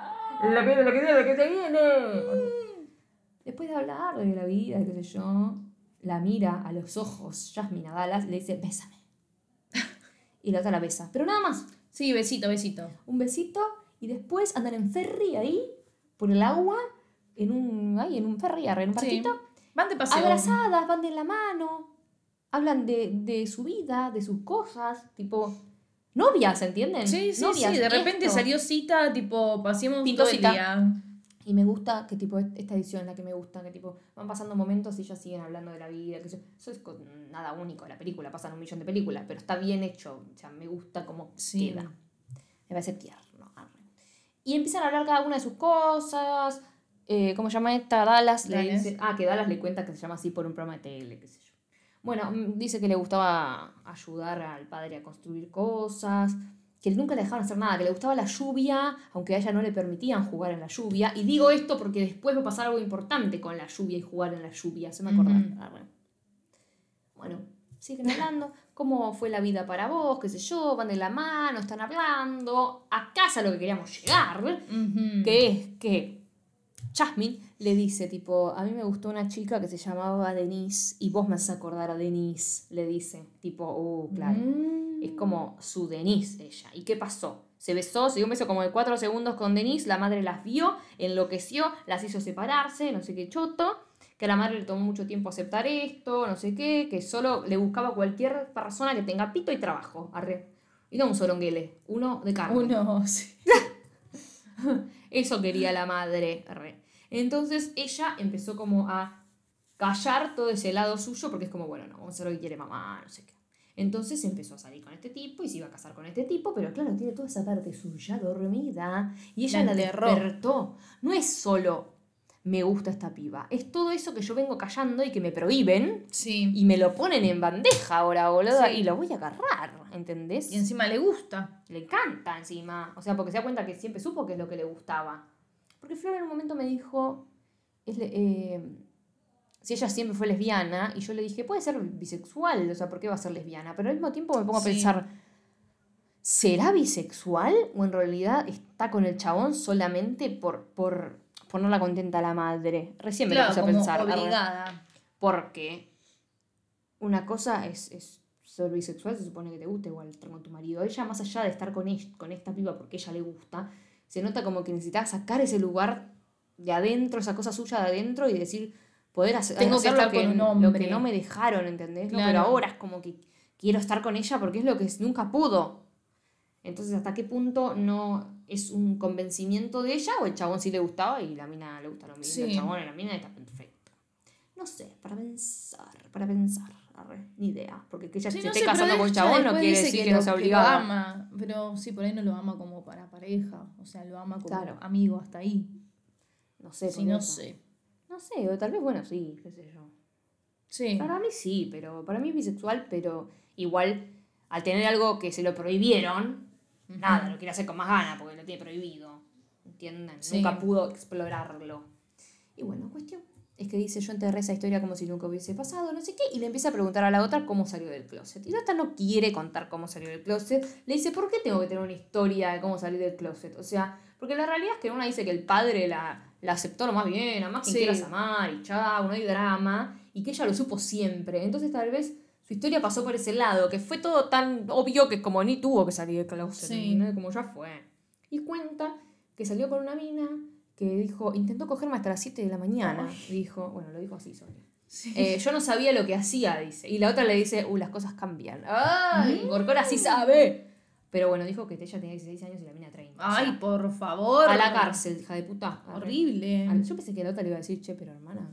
Lo que, lo que viene, lo que se viene. Después de hablar de la vida, qué sé yo, la mira a los ojos Jasmine a Dallas y le dice, bésame. [laughs] Y la otra la besa. Pero nada más. Sí, besito, besito. Un besito y después andan en ferry ahí, por el agua, en un, ahí, en un ferry, en un Sí. barquito. Van de paseo. Abrazadas, van de la mano. Hablan de, de su vida, de sus cosas, tipo... Novias, ¿entienden? Sí, sí, Novias, sí. De repente esto. salió cita, tipo, pasemos Pintó todo el cita. día. Y me gusta que tipo esta edición es la que me gusta, que tipo van pasando momentos y ellos siguen hablando de la vida, que eso es nada único de la película, pasan un millón de películas, pero está bien hecho, o sea, me gusta cómo Sí. queda. Me parece tierno. Y empiezan a hablar cada una de sus cosas. Eh, ¿Cómo se llama esta? Dallas le dice. Ah, que Dallas le cuenta que se llama así por un programa de tele, qué sé yo. Bueno, mm, dice que le gustaba ayudar al padre a construir cosas, que nunca le dejaban hacer nada, que le gustaba la lluvia, aunque a ella no le permitían jugar en la lluvia. Y digo esto porque después va a pasar algo importante con la lluvia y jugar en la lluvia, se me acordó. Ujú. Arre. Bueno, siguen hablando. ¿Cómo fue la vida para vos? ¿Qué sé yo? Van de la mano, están hablando. A casa lo que queríamos llegar, que es que Jasmine le dice, tipo, a mí me gustó una chica que se llamaba Denise y vos me vas a acordar a Denise, le dice. Tipo, oh, claro. Mm. Es como su Denise ella. ¿Y qué pasó? Se besó, se dio un beso como de cuatro segundos con Denise, la madre las vio, enloqueció, las hizo separarse, no sé qué choto, que a la madre le tomó mucho tiempo aceptar esto, no sé qué, que solo le buscaba cualquier persona que tenga pito y trabajo, arre. Y no un soronguele, uno de carne. Uno, [laughs] sí. [laughs] Eso quería la madre. arre. Entonces ella empezó como a callar todo ese lado suyo porque es como, bueno, no, vamos a hacer lo que quiere mamá, no sé qué. Entonces empezó a salir con este tipo y se iba a casar con este tipo, pero claro, tiene toda esa parte suya dormida y ella La despertó. No es solo me gusta esta piba, es todo eso que yo vengo callando y que me prohíben Sí. y me lo ponen en bandeja ahora, boluda, Sí. y lo voy a agarrar, ¿entendés? Y encima le gusta. Le encanta encima. O sea, porque se da cuenta que siempre supo que es lo que le gustaba. Porque Flor en un momento me dijo, es le- eh, si ella siempre fue lesbiana, y yo le dije, puede ser bisexual, o sea, ¿por qué va a ser lesbiana? Pero al mismo tiempo me pongo a Sí. pensar, ¿será bisexual o en realidad está con el chabón solamente por, por ponerla contenta a la madre? Recién me lo puse a pensar. obligada. Porque una cosa es, es ser bisexual, se supone que te gusta igual estar con tu marido. Ella, más allá de estar con, ella, con esta piba porque ella le gusta, se nota como que necesitaba sacar ese lugar de adentro, esa cosa suya de adentro y decir, poder hacer, Tengo que estar lo, que, con un lo hombre. que no me dejaron, ¿entendés? No, Claro. pero ahora es como que quiero estar con ella porque es lo que nunca pudo. Entonces, ¿hasta qué punto no es un convencimiento de ella o el chabón sí le gustaba y la mina le gusta lo mismo? El chabón y la mina está perfecto. No sé, para pensar, para pensar. arre, ni idea. Porque que ella Sí, se no esté sé, casando con chabón no quiere decir que, no sea lo obligada. ama, pero sí, por ahí no lo ama como para pareja. O sea, lo ama como Claro. amigo hasta ahí. No sé, Sí, no eso. sé. No sé, o tal vez, bueno, sí, qué sé yo. Sí. Para mí sí, pero para mí es bisexual, pero igual al tener algo que se lo prohibieron, nada, lo quiere hacer con más ganas porque lo tiene prohibido. ¿Entienden? Sí. Nunca pudo explorarlo. Y bueno, cuestión es que dice, yo enterré esa historia como si nunca hubiese pasado, no sé qué, y le empieza a preguntar a la otra cómo salió del closet. Y la otra no quiere contar cómo salió del closet. Le dice, ¿por qué tengo que tener una historia de cómo salir del closet? O sea, porque la realidad es que una dice que el padre la, la aceptó lo más bien, a más quien Sí. quieras amar, y chao, no hay drama, y que ella lo supo siempre. Entonces tal vez su historia pasó por ese lado, que fue todo tan obvio que como ni tuvo que salir del closet, Sí. ¿entendés? como ya fue. Y cuenta que salió con una mina que dijo, intentó cogerme hasta las 7 de la mañana. Dijo, bueno, lo dijo así, sorry. Sí. Eh, yo no sabía lo que hacía, dice. Y la otra le dice, uh, las cosas cambian. ¡Ay! Gorgora sí sabe. Pero bueno, dijo que ella tenía 16 años y la mina 30. o sea, Ay, por favor. a la cárcel, hija de puta. Horrible. Yo pensé que la otra le iba a decir, che, pero hermana,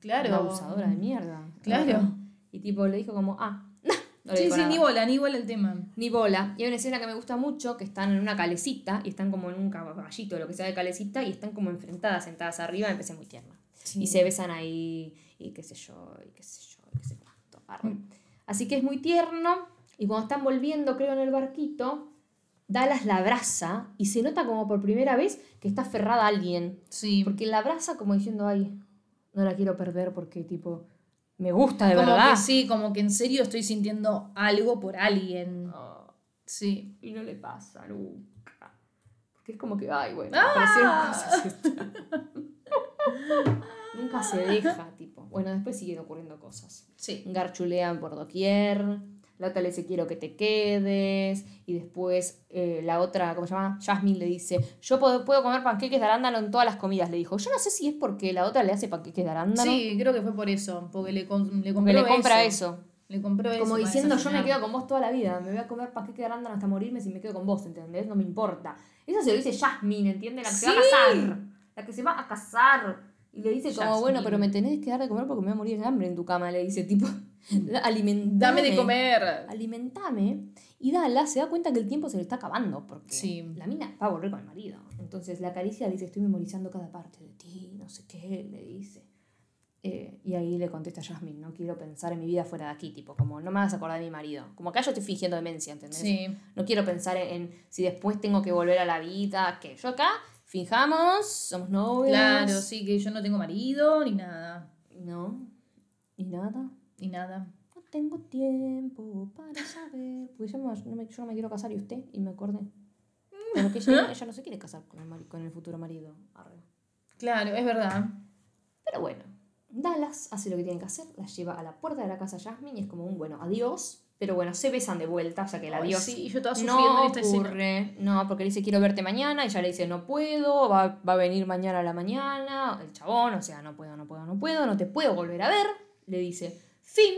Claro. una abusadora de mierda. Claro. Y tipo le dijo como, ah, [laughs] no le Sí, sí, nada. ni bola, ni bola el tema. Ni bola. Y hay una escena que me gusta mucho, que están en una calecita, y están como en un caballito, lo que sea de calecita, y están como enfrentadas, sentadas arriba, me parece muy tierna. Sí. Y se besan ahí, y qué sé yo, y qué sé yo, y qué sé cuánto. Mm. Así que es muy tierno, y cuando están volviendo, creo, en el barquito, Dallas la abraza, y se nota como por primera vez que está aferrada a alguien. Sí. Porque la abraza como diciendo, ay, no la quiero perder porque, tipo, me gusta de como verdad. que sí, como que en serio estoy sintiendo algo por alguien. Oh, Sí. y no le pasa nunca. Porque es como que, ay, bueno, ¡Ah! aparecieron cosas. Nunca se deja, tipo. Bueno, después siguen ocurriendo cosas. Sí. Garchulean por doquier. La otra le dice, quiero que te quedes. Y después eh, la otra, ¿cómo se llama? Jasmine le dice, yo puedo, puedo comer panqueques de arándano en todas las comidas. Le dijo, yo no sé si es porque la otra le hace panqueques de arándano. Sí, creo que fue por eso. Porque le, le porque compró le compra eso. Le compró eso. Como diciendo, yo me quedo con vos toda la vida, me voy a comer panqueque de arándano hasta morirme si me quedo con vos, ¿entendés? No me importa. Eso se lo dice Jasmine, ¿entiendes? La que se va a casar. La que se va a casar. Y le dice como, Jasmine. bueno, pero me tenés que dar de comer porque me voy a morir de hambre en tu cama. Le dice, tipo, [laughs] alimentame. Dame de comer. Alimentame. Y Dala se da cuenta que el tiempo se le está acabando porque Sí. la mina va a volver con el marido. Entonces la caricia le dice, estoy memorizando cada parte de ti, no sé qué, le dice. Eh, y ahí le contesta Jasmine, no quiero pensar en mi vida fuera de aquí, tipo, como no me vas a acordar de mi marido. Como acá yo estoy fingiendo demencia, ¿entendés? Sí. No quiero pensar en, en si después tengo que volver a la vida, que yo acá fijamos, somos novios. Claro, sí, que yo no tengo marido ni nada. No, y nada. Ni nada. No tengo tiempo para saber. Porque yo, no me, yo no me quiero casar y usted, y me acordé. Pero que ella, ella no se quiere casar con el, mari- con el futuro marido. Arre. Claro, es verdad. Pero bueno, Dallas hace lo que tiene que hacer, la lleva a la puerta de la casa Jasmine y es como un bueno, adiós. Pero bueno, se besan de vuelta, o sea que el Ay, adiós sí, y yo no en esta escena. ocurre. No, porque le dice quiero verte mañana, y ella le dice no puedo, va, va a venir mañana a la mañana, el chabón, o sea, no puedo, no puedo, no puedo, no te puedo volver a ver, le dice, fin.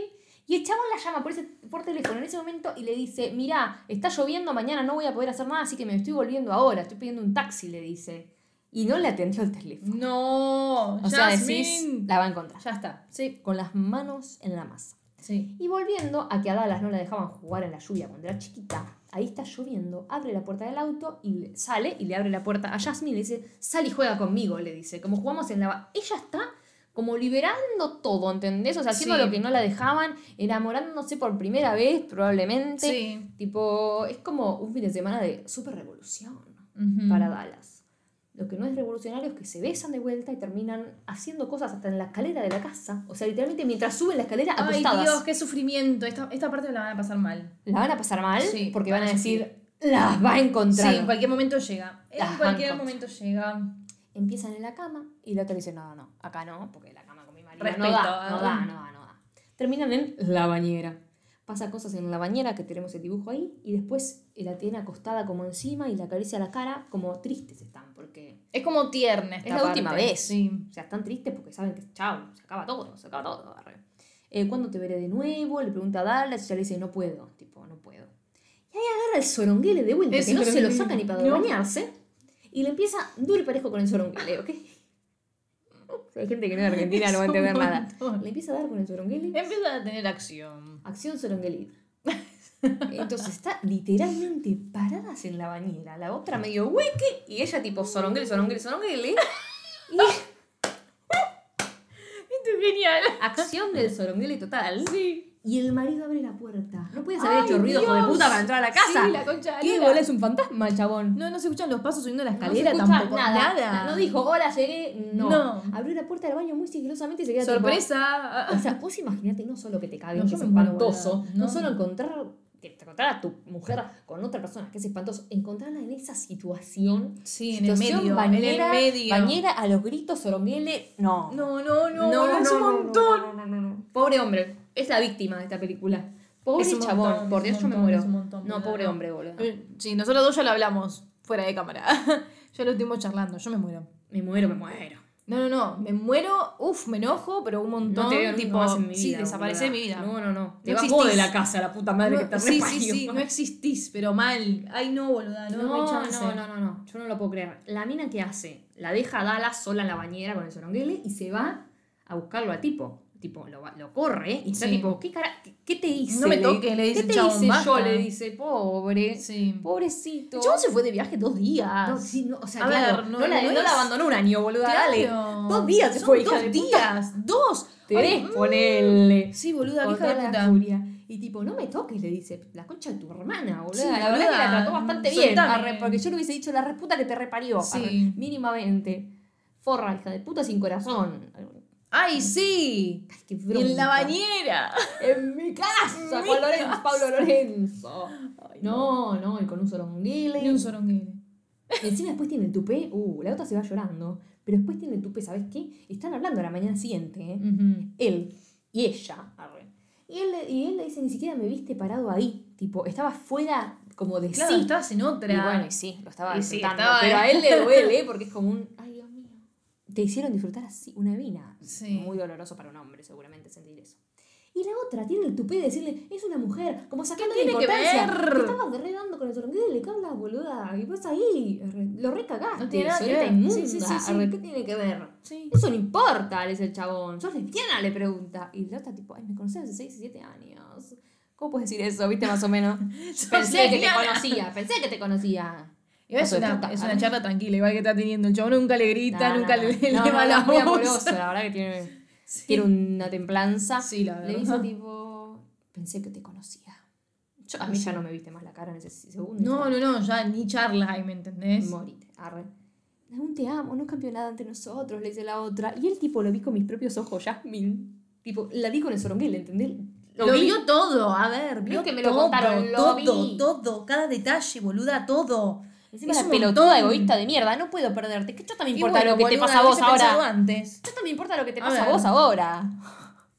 Y el chabón la llama por, ese, por teléfono en ese momento y le dice, mira, está lloviendo, mañana no voy a poder hacer nada, así que me estoy volviendo ahora, estoy pidiendo un taxi, le dice. Y no le atendió el teléfono. No, O sea, decís, Jasmine. la va a encontrar. Ya está. Sí, Con las manos en la masa. Sí. Y volviendo a que a Dallas no la dejaban jugar en la lluvia cuando era chiquita, ahí está lloviendo, abre la puerta del auto y le- sale y le abre la puerta a Jasmine y le dice, sal y juega conmigo, le dice, como jugamos en la... ba-". Ella está como liberando todo, ¿entendés? O sea, haciendo Sí. lo que no la dejaban, enamorándose por primera vez probablemente. Sí. Tipo, es como un fin de semana de super revolución para Dallas. Lo que no es revolucionario es que se besan de vuelta y terminan haciendo cosas hasta en la escalera de la casa. O sea, literalmente mientras suben la escalera Ay, acostadas. Dios, qué sufrimiento. Esta, esta parte la van a pasar mal. La van a pasar mal Sí, porque van a decir, las va a encontrar. Sí, en cualquier momento llega. En Las cualquier momento llega. Empiezan en la cama y la otra dice, no, no, acá no, porque la cama con mi marido no Respeto, da, no da, no da, no da. Terminan en la bañera. Pasa cosas en la bañera, que tenemos el dibujo ahí, y después la tiene acostada como encima y le acaricia la cara, como tristes están, porque Es como tierna esta es la última vez. Sí. O sea, están tristes porque saben que, chao, se acaba todo, se acaba todo. Eh, ¿Cuándo te veré de nuevo? Le pregunta a Dallas y ella le dice, no puedo, tipo, no puedo. Y ahí agarra el soronguele de vuelta, El que no se lo saca ni para No. bañarse. Y le empieza duro y parejo con el soronguele, ¿ok? [laughs] Hay gente que no es argentina, no va a Es entender nada. Le empieza a dar con el soronguele. Empiezan a tener acción. Acción soronguelita. [laughs] Entonces está literalmente paradas en la bañera, la otra medio hueque y ella tipo soronguele, soronguele, soronguele. [laughs] Y Esto es genial. acción del soronguele total. Sí. Y el marido abre la puerta. No puedes haber Ay, hecho ruido, hijo de Dios. puta, para entrar a la casa. Sí, la concha ¿Qué bola es un fantasma el chabón? No, no se escuchan los pasos subiendo la No se escalera tampoco. nada. Nada. No dijo, hola, llegué. No. No. Abrió la puerta del baño muy sigilosamente y se queda tipo- Sorpresa. o sea, vos imaginate no solo que te caguen, No, que es espantoso, no. No. solo encontrar que te encontrar a tu mujer con otra persona, que es espantoso, encontrarla en esa situación, Sí, en el situación medio. bañera, en el medio. bañera a los gritos, soronguele, no. No, no, no. no, es no, un no, montón. no, no, no, no. Pobre hombre, es la víctima de esta película. Pobre Es un chabón, montón, por Dios yo me muero. montón, no, pobre hombre, boludo. Eh, Sí, nosotros dos ya lo hablamos fuera de cámara. [laughs] ya lo estuvimos charlando. Yo me muero. Me muero, me muero. No, no, no. Me muero. Uf, me enojo, pero un montón. No te veo tipo, más en mi vida. Sí, desaparece de mi vida. No, no, no. Te No vos de la casa, la puta madre No, que te sí, sí, sí, no existís, pero mal. Ay, no, boluda, no, No, no, no, no, no, yo no lo puedo creer. La mina que hace, la deja a Dallas sola en la bañera con el soronguele y se va a buscarlo al tipo. Tipo, lo, lo corre y está Sí. tipo, ¿qué, cara, qué, te hice? No me toques, le dice ¿Qué te chabón, hice yo? Le dice, pobre, Sí. pobrecito. El chabón se fue de viaje dos días. No, sí, no, o sea, A claro, ver, no, no- la, no abandonó un año, boluda, Claro. dale. Dos días se fue, hija dos de puta. días. Dos. Tres, mm. ponele. Sí, boluda, hija de la furia. Y tipo, no me toques, le dice, la concha de tu hermana, boluda. Sí, la verdad que la trató bastante bien. soltame. arre, porque yo le hubiese dicho la reputa que te reparió. Sí. arre, mínimamente. Forra, hija de puta sin corazón. Ay, sí. Ay, qué Y en la bañera. En mi casa, mi Lorenzo. Pablo Lorenzo. Ay, No, no, y con un soronguele. Ni un soronguele. Y encima después tiene el tupé. Uh, la otra se va llorando. Pero después tiene el tupé, ¿sabes qué? Están hablando a la mañana siguiente, ¿eh? Él y ella. Y él, le- y él le dice, ni siquiera me viste parado ahí. Tipo, estaba fuera como de Claro, sí. estabas en otra. Y bueno, y sí, lo estaba Y sí, disfrutando. estaba- Pero a él le duele porque es como un, ay. Te hicieron disfrutar así una vina. Sí. Muy doloroso para un hombre, seguramente, sentir eso. Y la otra tiene el tupé de decirle, es una mujer, como sacando ¿Qué la tiene que importancia. ver? Te estabas redando con el soronguele, ¿qué hablas, boluda? Y vos ahí, lo recagaste, No tiene nada que ver. Sí, sí, ¿qué tiene que ver? Eso no importa, le dice el chabón. ¿Sos lesbiana? Le pregunta. Y la otra, tipo, ay, me conoces hace 6 7 años. ¿Cómo puedes decir eso? ¿Viste más o menos? [laughs] pensé que te conocía, pensé que te conocía. Igual es una, es una charla tranquila, igual que está teniendo. El chabón nunca le grita, No, nunca no, le no. le No, eleva no, la es muy voz. amoroso, la verdad que tiene, Sí. tiene una templanza. Sí, la Le verdad. dice, [laughs] tipo, pensé que te conocía. Yo- a mí ya no me viste más la cara en ese segundo. No, no, no, ya ni charla hay, ¿me entendés? Morite, arre. Aún te amo, no cambió nada entre nosotros, le dice la otra. Y el tipo lo vi con mis propios ojos, Jasmine. Tipo, la vi con el soronguel, ¿entendés? Lo, vi. vio todo, a ver, vio que me lo todo, contaron, lo todo, vi. todo, cada detalle, boluda, todo. Encima Es la pelotuda montón. egoísta de mierda, no puedo perderte. Que yo también Y importa bueno, lo que te pasa a vos ahora. antes. Yo también importa lo que te A pasa a vos ahora.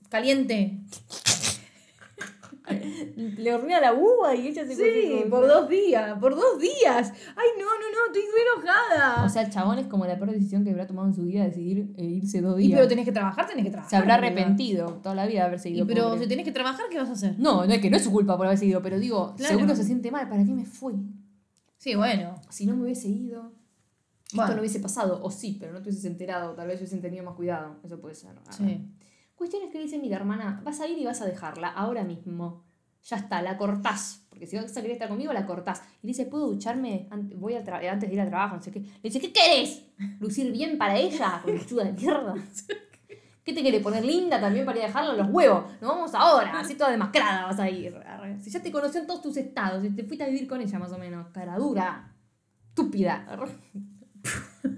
Caliente. [laughs] Le hornea la uva y ella se Sí, por dos días, por dos días. Ay, no, no, no, estoy re enojada. O sea, el chabón es como la peor decisión que habrá tomado en su vida decidir eh, irse dos y días. pero tenés que trabajar, tenés que trabajar. Se habrá arrepentido toda la vida de haberse Y ido. pero pobre. si tenés que trabajar, ¿qué vas a hacer? No, no es que no es su culpa por haberse ido, pero digo, Claro. seguro se siente mal. ¿Para qué me fui? Sí, bueno. Si no me hubiese ido, Bueno. esto no hubiese pasado. O sí, pero no te hubieses enterado. Tal vez hubiesen tenido más cuidado. Eso puede ser. Sí. Cuestión es que dice, mira, hermana, vas a ir y vas a dejarla ahora mismo. Ya está, la cortás. Porque si vas a querer estar conmigo, la cortás. Y le dice, ¿puedo ducharme voy tra- antes de ir al trabajo? No sé qué. Le dice, ¿qué querés? ¿Lucir bien para ella? [laughs] Con chuda de mierda. [laughs] ¿Qué te quiere poner linda también para ir a dejarla en los huevos? Nos vamos ahora, así toda demacrada vas a ir. Si ya te conocí en todos tus estados, si te fuiste a vivir con ella más o menos, cara dura, estúpida.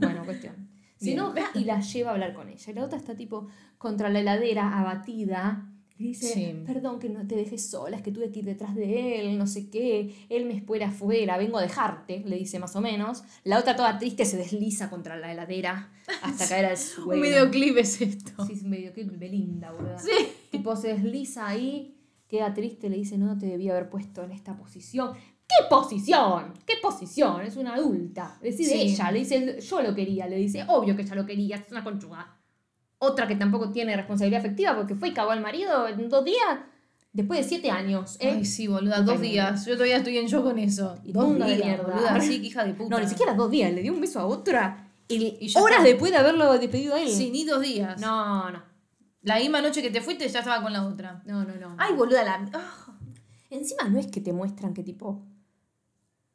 Bueno, cuestión. Si no, y la lleva a hablar con ella. Y la otra está tipo contra la heladera, abatida. Dice, Sí. perdón que no te dejé sola, es que tuve que ir detrás de él, no sé qué. Él me espera afuera, vengo a dejarte, le dice más o menos. La otra toda triste se desliza contra la heladera hasta [laughs] caer al suelo. Un videoclip es esto. Sí, es un videoclip de Belinda, boludo. Sí. Tipo, se desliza ahí, queda triste, le dice, no te debía haber puesto en esta posición. ¿Qué posición? ¿Qué posición? Es una adulta. Decide Sí. ella, le dice, yo lo quería, le dice, obvio que ella lo quería, es una conchuda. Otra que tampoco tiene responsabilidad afectiva porque fue y cagó al marido en dos días. Después de siete años, ¿eh? Ay, sí, boluda, dos días. Yo todavía estoy en shock con eso. Y dos días, mierda. boluda. Sí, que hija de puta. No, ni siquiera dos días, le dio un beso a otra. Y, horas después de haberlo despedido a él. Sí, ni dos días. No, no. La misma noche que te fuiste ya estaba con la otra. No, no, no. Ay, boluda, la. ah. Encima no es que te muestran que tipo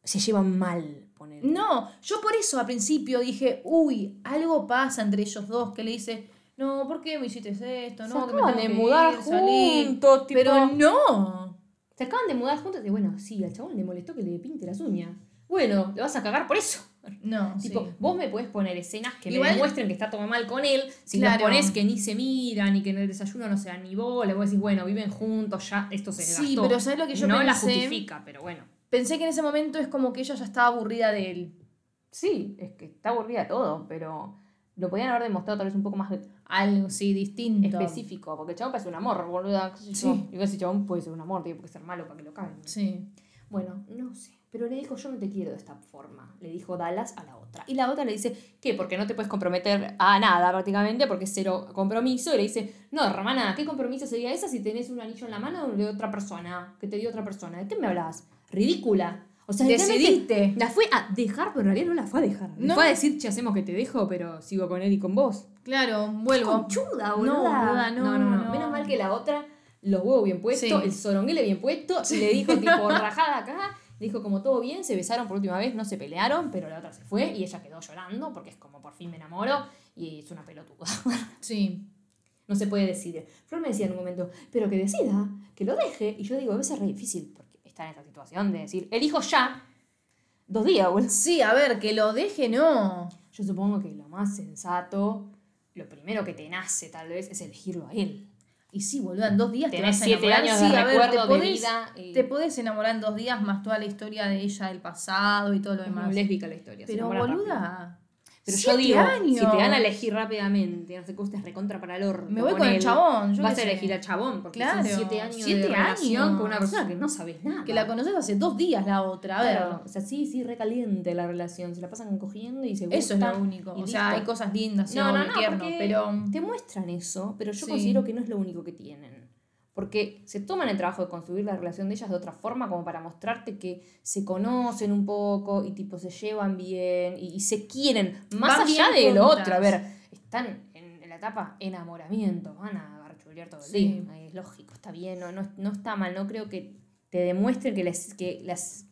se llevan mal, poner. No, yo por eso al principio dije, uy, algo pasa entre ellos dos que le dice, no, ¿por qué me hiciste esto? Se No, que me de mudar ir, salir". juntos, tipo- Pero no. Se acaban de mudar juntos y bueno, sí, al chabón le molestó que le pinte las uñas. Bueno, le vas a cagar por eso. No, Tipo, sí. vos me podés poner escenas que Igual- me demuestren que está todo mal con él. Si Claro. lo pones que ni se miran y que en el desayuno no se dan ni bola, vos decís, bueno, viven juntos, ya esto se Sí, pero ¿sabes lo que yo No la pensé? justifica, pero bueno. Pensé que en ese momento es como que ella ya estaba aburrida de él. Sí, es que está aburrida de todo, pero lo podían haber demostrado tal vez un poco más Algo, sí, distinto. específico, porque el chabón parece un amor, boluda. Sí. Digo, ese chabón puede ser un amor, tiene que ser malo para que lo caguen. Sí. Bueno, no sé. Pero le dijo, yo no te quiero de esta forma. Le dijo Dallas a la otra. Y la otra le dice, ¿qué? Porque no te puedes comprometer a nada prácticamente, porque es cero compromiso. Y le dice, no, hermana, ¿qué compromiso sería esa si tenés un anillo en la mano de otra persona? Que te dio otra persona. ¿De qué me hablas? Ridícula. O sea, Decidiste. La fue a dejar, pero en realidad no la fue a dejar. Le No. fue a decir, che, hacemos que te dejo, pero sigo con él y con vos. Claro, vuelvo. Conchuda, boluda. No, boluda, no, no. Menos mal que la otra, los huevos bien puestos, Sí. el soronguele bien puesto, le dijo tipo [laughs] rajada acá, dijo como todo bien, se besaron por última vez, no se pelearon, pero la otra se fue y ella quedó llorando porque es como por fin me enamoro y es una pelotuda. [laughs] Sí. no se puede decidir. Flor me decía en un momento, pero que decida, que lo deje. Y yo digo, a veces es re difícil está en esa situación de decir, elijo ya, dos días, boludo. Sí, a ver, que lo deje, no. Yo supongo que lo más sensato, lo primero que te nace tal vez es elegirlo a él. Y sí, boluda, en dos días te Tenés vas a siete enamorar. años de Sí, a ver, te de podés- vida y- Te podés enamorar en dos días más toda la historia de ella del pasado y todo lo Es demás. muy lésbica la historia. Pero rápido. Pero yo digo, años. si te dan a elegir rápidamente, no sé qué estés recontra para el orto. Me voy con el chabón, yo Vas a elegir al chabón, porque Claro, son siete años siete de relación años. con una persona que no sabes nada. Que la conoces hace dos días la otra. A ver. Claro, o sea, sí, sí, recaliente la relación. Se la pasan cogiendo y se Eso es gustan lo único. O sea, hay cosas lindas, No, no, no, tierno, porque pero. te muestran eso, pero yo Sí. considero que no es lo único que tienen. Porque se toman el trabajo de construir la relación de ellas de otra forma, como para mostrarte que se conocen un poco y tipo se llevan bien y, y se quieren. Más Van allá de lo otro. A ver, están en, en la etapa enamoramiento, van a garchulear todo el Sí. día. Es lógico, está bien, no, no, no está mal. No creo que te demuestren que, les, que las,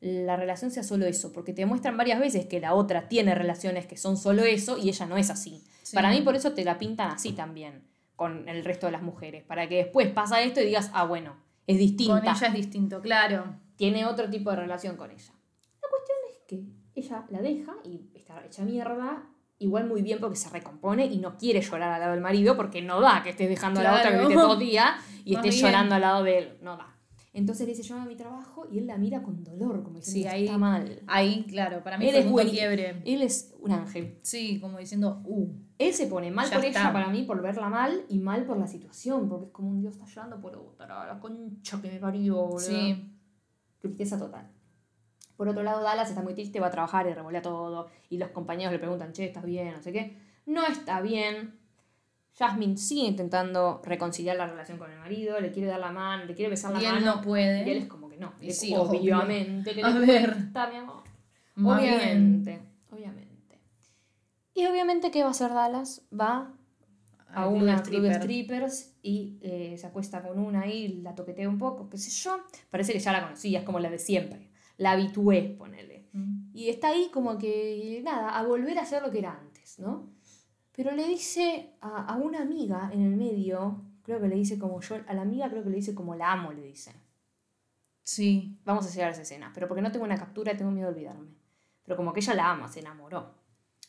la relación sea solo eso, porque te demuestran varias veces que la otra tiene relaciones que son solo eso y ella no es así. Sí. Para mí por eso te la pintan así también con el resto de las mujeres, para que después pasa esto y digas, ah, bueno, es distinta, Con ella es distinto, claro. tiene otro tipo de relación con ella. La cuestión es que ella la deja y está hecha mierda, igual muy bien porque se recompone y no quiere llorar al lado del marido porque no da que estés dejando a la otra que viste dos días y estés llorando al lado de él, no da. Entonces le dice, yo hago mi trabajo y él la mira con dolor, como diciendo, Sí, ahí- está mal. Ahí, claro, para mí Él fue es un buen quiebre. Él es un ángel. Sí, como diciendo, uh. Él se pone mal por está. ella para mí, por verla mal, y mal por la situación, porque es como un dios está llorando por otra, la concha que me parió, boludo. Sí. Tristeza total. Por otro lado, Dallas está muy triste, va a trabajar y revolea todo, y los compañeros le preguntan, che, ¿estás bien? No sé qué. No está bien. Jasmine sigue intentando reconciliar la relación con el marido, le quiere dar la mano, le quiere besar la Y él mano. no puede. Y él es como que no. Y sí, obviamente que A ver. cuesta, mi amor. Obviamente, obviamente. Y obviamente, ¿qué va a hacer Dallas? Va a una de club de stripper. strippers y eh, se acuesta con una ahí, la toquetea un poco, qué sé yo. Parece que ya la conocía, es como la de siempre. La habitué, ponele. Mm. Y está ahí como que, nada, a volver a ser lo que era antes, ¿no? Pero le dice a, a una amiga en el medio, creo que le dice como yo, a la amiga creo que le dice como la amo, le dice. Sí. Vamos a llegar a esa escena, pero porque no tengo una captura y tengo miedo de olvidarme. Pero como que ella la ama, se enamoró.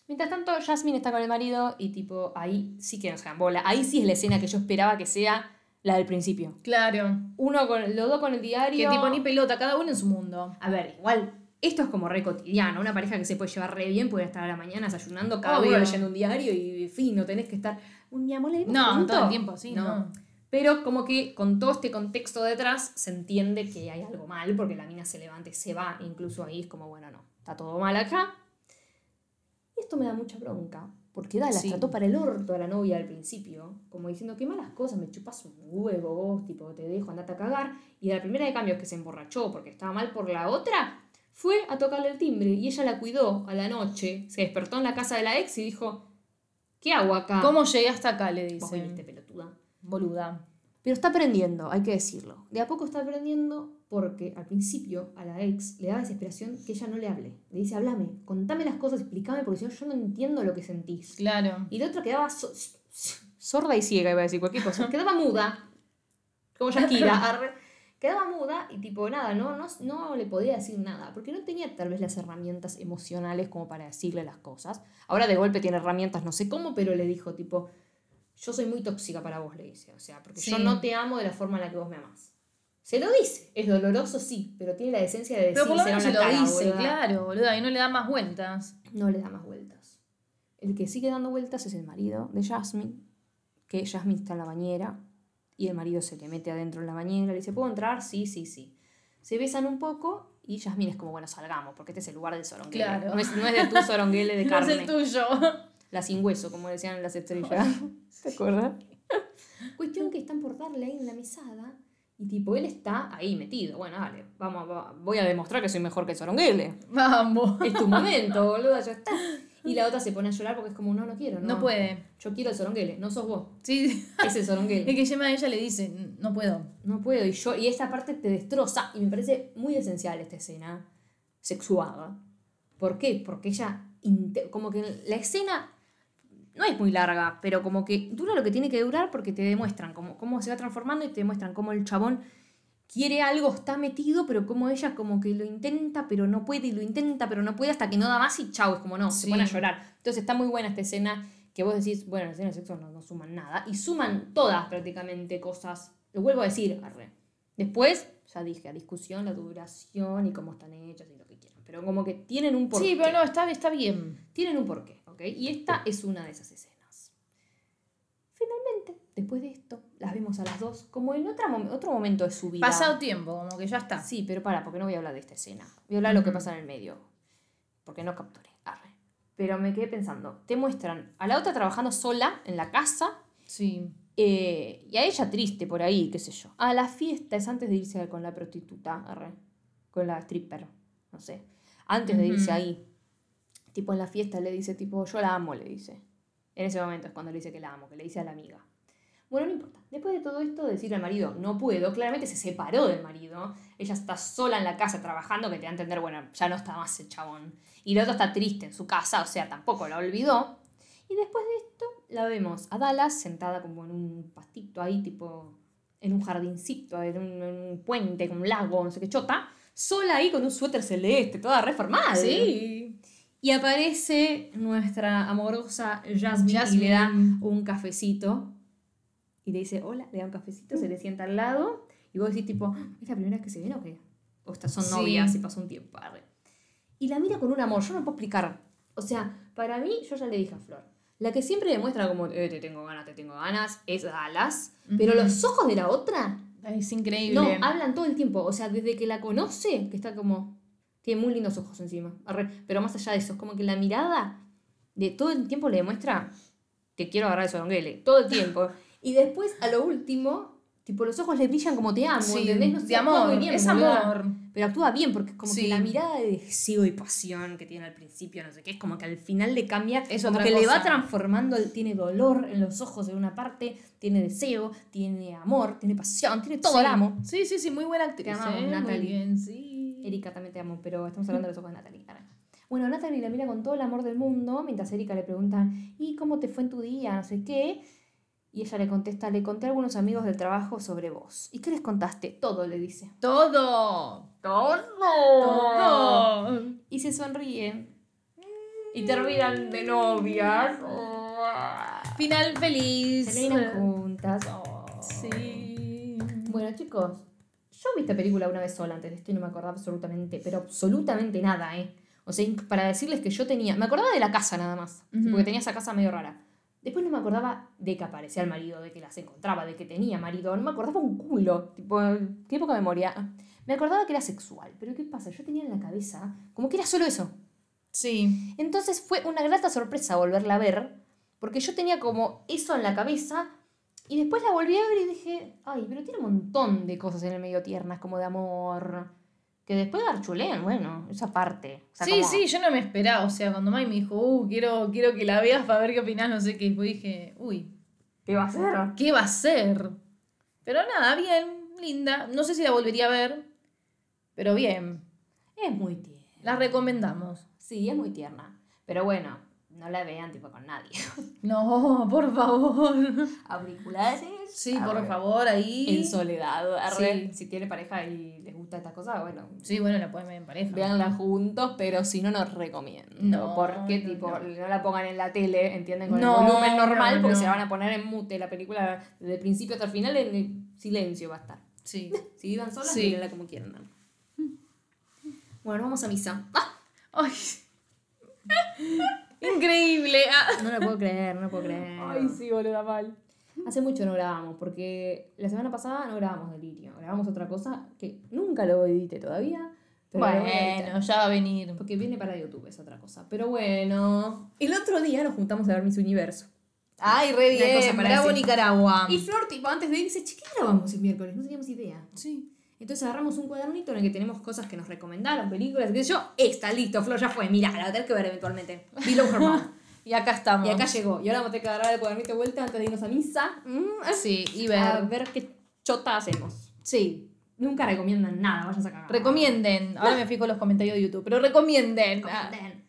Mientras tanto, Jasmine está con el marido y tipo, ahí sí que nos bola. Ahí sí es la escena que yo esperaba que sea la del principio. Claro. Uno con, los dos con el diario. Que tipo ni pelota, cada uno en su mundo. A ver, igual, esto es como re cotidiano. Una pareja que se puede llevar re bien, puede estar a la mañana desayunando, cada Obvio. uno leyendo un diario y fin, no tenés que estar. "Uy, Mi amor, ¿leímos No, juntos?". todo el tiempo así, no. Pero como que con todo este contexto detrás se entiende que hay algo mal porque la mina se levanta y se va. Incluso ahí es como, bueno, no, está todo mal acá. Y esto me da mucha bronca. Porque Dallas Sí. trató para el orto a la novia al principio, como diciendo, qué malas cosas, me chupas un huevo vos, tipo, te dejo, andate a cagar. Y a la primera de cambios que se emborrachó porque estaba mal por la otra, fue a tocarle el timbre y ella la cuidó a la noche, se despertó en la casa de la ex y dijo, ¿qué hago acá? ¿Cómo llegué hasta acá? Le Vos dice. viniste, pelotuda. Boluda. Pero está aprendiendo, hay que decirlo. De a poco está aprendiendo porque al principio a la ex le da desesperación que ella no le hable. Le dice, hablame, contame las cosas, explícame porque si no yo no entiendo lo que sentís. Claro. Y la otra quedaba so- sorda y ciega, iba a decir cualquier cosa. [laughs] Quedaba muda, como Shakira. [laughs] quedaba muda y tipo, nada, no, no, no le podía decir nada, porque no tenía tal vez las herramientas emocionales como para decirle las cosas. Ahora de golpe tiene herramientas, no sé cómo, pero le dijo tipo, yo soy muy tóxica para vos, le dice. O sea, porque yo no te amo de la forma en la que vos me amás. Se lo dice, es doloroso, sí, pero tiene la decencia de Pero por lo decírselo menos en se lo cara, dice, boluda. claro, boluda. Y no le da más vueltas. No le da más vueltas. El que sigue dando vueltas es el marido de Jasmine, que Jasmine está en la bañera y el marido se le mete adentro en la bañera, le dice, ¿puedo entrar? Sí, sí, sí. Se besan un poco y Jasmine es como, bueno, salgamos, porque este es el lugar del soronguele. Claro. No, es, no es de tu soronguele de [laughs] No es carne. el tuyo. La sin hueso, como decían en las estrellas. [laughs] ¿Te acuerdas? Cuestión que están por darle ahí en la mesada y tipo, él está ahí metido. Bueno, dale, vamos, va- voy a demostrar que soy mejor que el soronguele. Vamos. Es tu momento, boludo, ya está. [laughs] Y la otra se pone a llorar porque es como, no, no quiero, no. No puede. Yo quiero el soronguele, no sos vos. Sí. [laughs] Es el Es soronguele. que Gemma a ella le dice, no puedo. No puedo. Y yo, y esta parte te destroza. Y me parece muy esencial esta escena sexuada. ¿Por qué? Porque ella, como que la escena no es muy larga, pero como que dura lo que tiene que durar porque te demuestran cómo, cómo se va transformando y te demuestran cómo el chabón quiere algo, está metido, pero como ella como que lo intenta, pero no puede, y lo intenta, pero no puede, hasta que no da más y chau, es como no, se pone a llorar. Entonces está muy buena esta escena que vos decís, bueno, las escenas de sexo no, no suman nada, y suman todas prácticamente cosas. Lo vuelvo a decir, arre. Después, ya dije, a discusión, la duración y cómo están hechas y lo que quieran. Pero como que tienen un porqué. Sí, pero no, está, está bien. Tienen un porqué, ¿ok? Y esta es una de esas escenas. Finalmente, después de esto, las vemos a las dos como en otra mom- otro momento de su vida. Pasado tiempo, como que ya está. Sí, pero para, porque no voy a hablar de esta escena. Voy a hablar de lo que pasa en el medio. Porque no capturé. Arre. Pero me quedé pensando. Te muestran a la otra trabajando sola en la casa Sí. eh, y a ella triste por ahí, qué sé yo. A la fiesta es antes de irse con la prostituta, arre, con la stripper, no sé. Antes de irse ahí. Tipo en la fiesta le dice, tipo, yo la amo, le dice. En ese momento es cuando le dice que la amo, que le dice a la amiga. Bueno, no importa. Después de todo esto, decirle al marido, no puedo, claramente se separó del marido. Ella está sola en la casa trabajando, que te da a entender, bueno, ya no está más el chabón. Y la otra está triste en su casa, o sea, tampoco la olvidó. Y después de esto, la vemos a Dallas sentada como en un pastito ahí, tipo en un jardincito, en un, en un puente, con un lago, no sé qué chota, sola ahí con un suéter celeste, toda reformada. Sí. Y aparece nuestra amorosa Jasmine, y le da Jasmine. un cafecito. Y le dice, hola, le da un cafecito, se le sienta al lado. Y vos decís, tipo, ¿es la primera vez que se ven o qué? O estas son Sí. novias y pasó un tiempo. arre. Y la mira con un amor, yo no puedo explicar. O sea, para mí, yo ya le dije a Flor. La que siempre demuestra como, eh, te tengo ganas, te tengo ganas, es Dallas. Pero Ujú. los ojos de la otra Es increíble. no, hablan todo el tiempo. O sea, desde que la conoce, que está como. Tiene muy lindos ojos encima. Arre. Pero más allá de eso, es como que la mirada de todo el tiempo le demuestra. Te quiero agarrar el soronguele. Todo el tiempo. [laughs] y después, a lo último, tipo, los ojos le brillan como te amo. Sí, ¿Entendés? No sé, de actúa amor. muy bien, es boluda. amor. Pero actúa bien, porque es como que Sí. la mirada de deseo y pasión que tiene al principio, no sé qué, es como que al final le cambia, Es como otra que le va cosa. transformando, tiene dolor en los ojos de una parte, tiene deseo, tiene amor, tiene pasión, tiene todo, sí. la amo. Sí, sí, sí, muy buena actriz. Te amamos, ¿eh? Natalie. Muy bien, sí. Erika también te amo, pero estamos hablando de los ojos de Natalie. Ahora. Bueno, Natalie la mira con todo el amor del mundo, mientras Erika le preguntan, ¿y cómo te fue en tu día? No sé qué. Y ella le contesta, le conté a algunos amigos del trabajo sobre vos. ¿Y qué les contaste? Todo, le dice. Todo. ¡Todo! Todo. Y se sonríe. Y terminan de novias. Final feliz. Terminan juntas. Sí. Bueno, chicos, yo vi esta película una vez sola antes de esto y no me acordaba absolutamente, pero absolutamente nada, ¿eh? O sea, para decirles que yo tenía. Me acordaba de la casa nada más, Ujú. porque tenía esa casa medio rara. Después no me acordaba de que aparecía el marido, de que las encontraba, de que tenía marido. No me acordaba un culo. Tipo, qué poca memoria. Me acordaba que era sexual, pero ¿qué pasa? Yo tenía en la cabeza como que era solo eso. Sí. Entonces fue una grata sorpresa volverla a ver, porque yo tenía como eso en la cabeza y después la volví a ver y dije, ay, pero tiene un montón de cosas en el medio tiernas, como de amor, que después garchulean, bueno, esa parte. O sea, sí, como- sí, yo no me esperaba. O sea, cuando Mai me dijo, uh, quiero, quiero que la veas para ver qué opinás, no sé qué. Después dije, uy, ¿Qué va a ser? ¿qué va a ser? Pero nada, bien, linda. No sé si la volvería a ver, pero bien. Es muy tierna. La recomendamos. Sí, es muy tierna. Pero bueno, no la vean tipo con nadie. [laughs] No, por favor. Auriculares. Sí, por favor, ahí. En soledad. arre. Sí. Si tiene pareja y gusta estas cosas, bueno, Sí, bueno, la pueden ver en pareja. Véanla juntos, pero si no, no recomiendo. No, porque, no, tipo, no. no. la pongan en la tele, ¿entienden? Con No, el volumen normal, no, porque no. se la van a poner en mute. La película, desde el principio hasta el final, en el silencio va a estar. Sí. [laughs] Si vivan solas, Sí. mírenla como quieran. Bueno, vamos a misa. ¡Ah! Ay. [laughs] Increíble. Ah. No lo puedo creer, no lo puedo creer. Ay, sí, boluda, mal. Hace mucho no grabamos, porque la semana pasada no grabamos Delirio. Grabamos otra cosa que nunca lo edité todavía. Pero. Bueno, ya va a venir. Porque viene para YouTube, es otra cosa. Pero bueno. El otro día nos juntamos a ver Miss Universo. Ay, re cosa bien. para Bravo, decir. Nicaragua. Y Flor, tipo, antes de ir, dice, che, ¿qué grabamos el miércoles? No teníamos idea. Sí. Entonces agarramos un cuadernito en el que tenemos cosas que nos recomendaron, películas, qué sé yo. Esta, listo, Flor, ya fue. Mirá, la voy a tener que ver eventualmente. Below Her. [laughs] Y acá estamos. Y acá llegó. Y ahora vamos a tener que agarrar el cuadernito de vuelta antes de irnos a misa. Mm, Sí, y ver. A ver qué chota hacemos. Sí. Nunca recomiendan nada, vayas a cagar. Recomienden. Ahora me fijo en los comentarios de YouTube. Pero recomienden. Ah, Recomienden.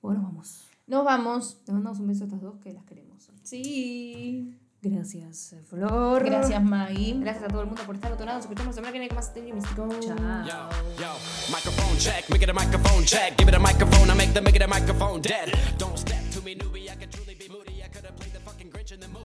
Bueno, vamos. Nos vamos. Le mandamos un beso a estas dos que las queremos. Sí. Gracias, Flor. Gracias, Maggie. Gracias a todo el mundo por estar otro lado. Nos escuchamos la semana que viene con más Tenía Místico. Chao. Yo, yo, microphone check, make it a microphone check. Give it a microphone, I make the make it a microphone dead. Don't step.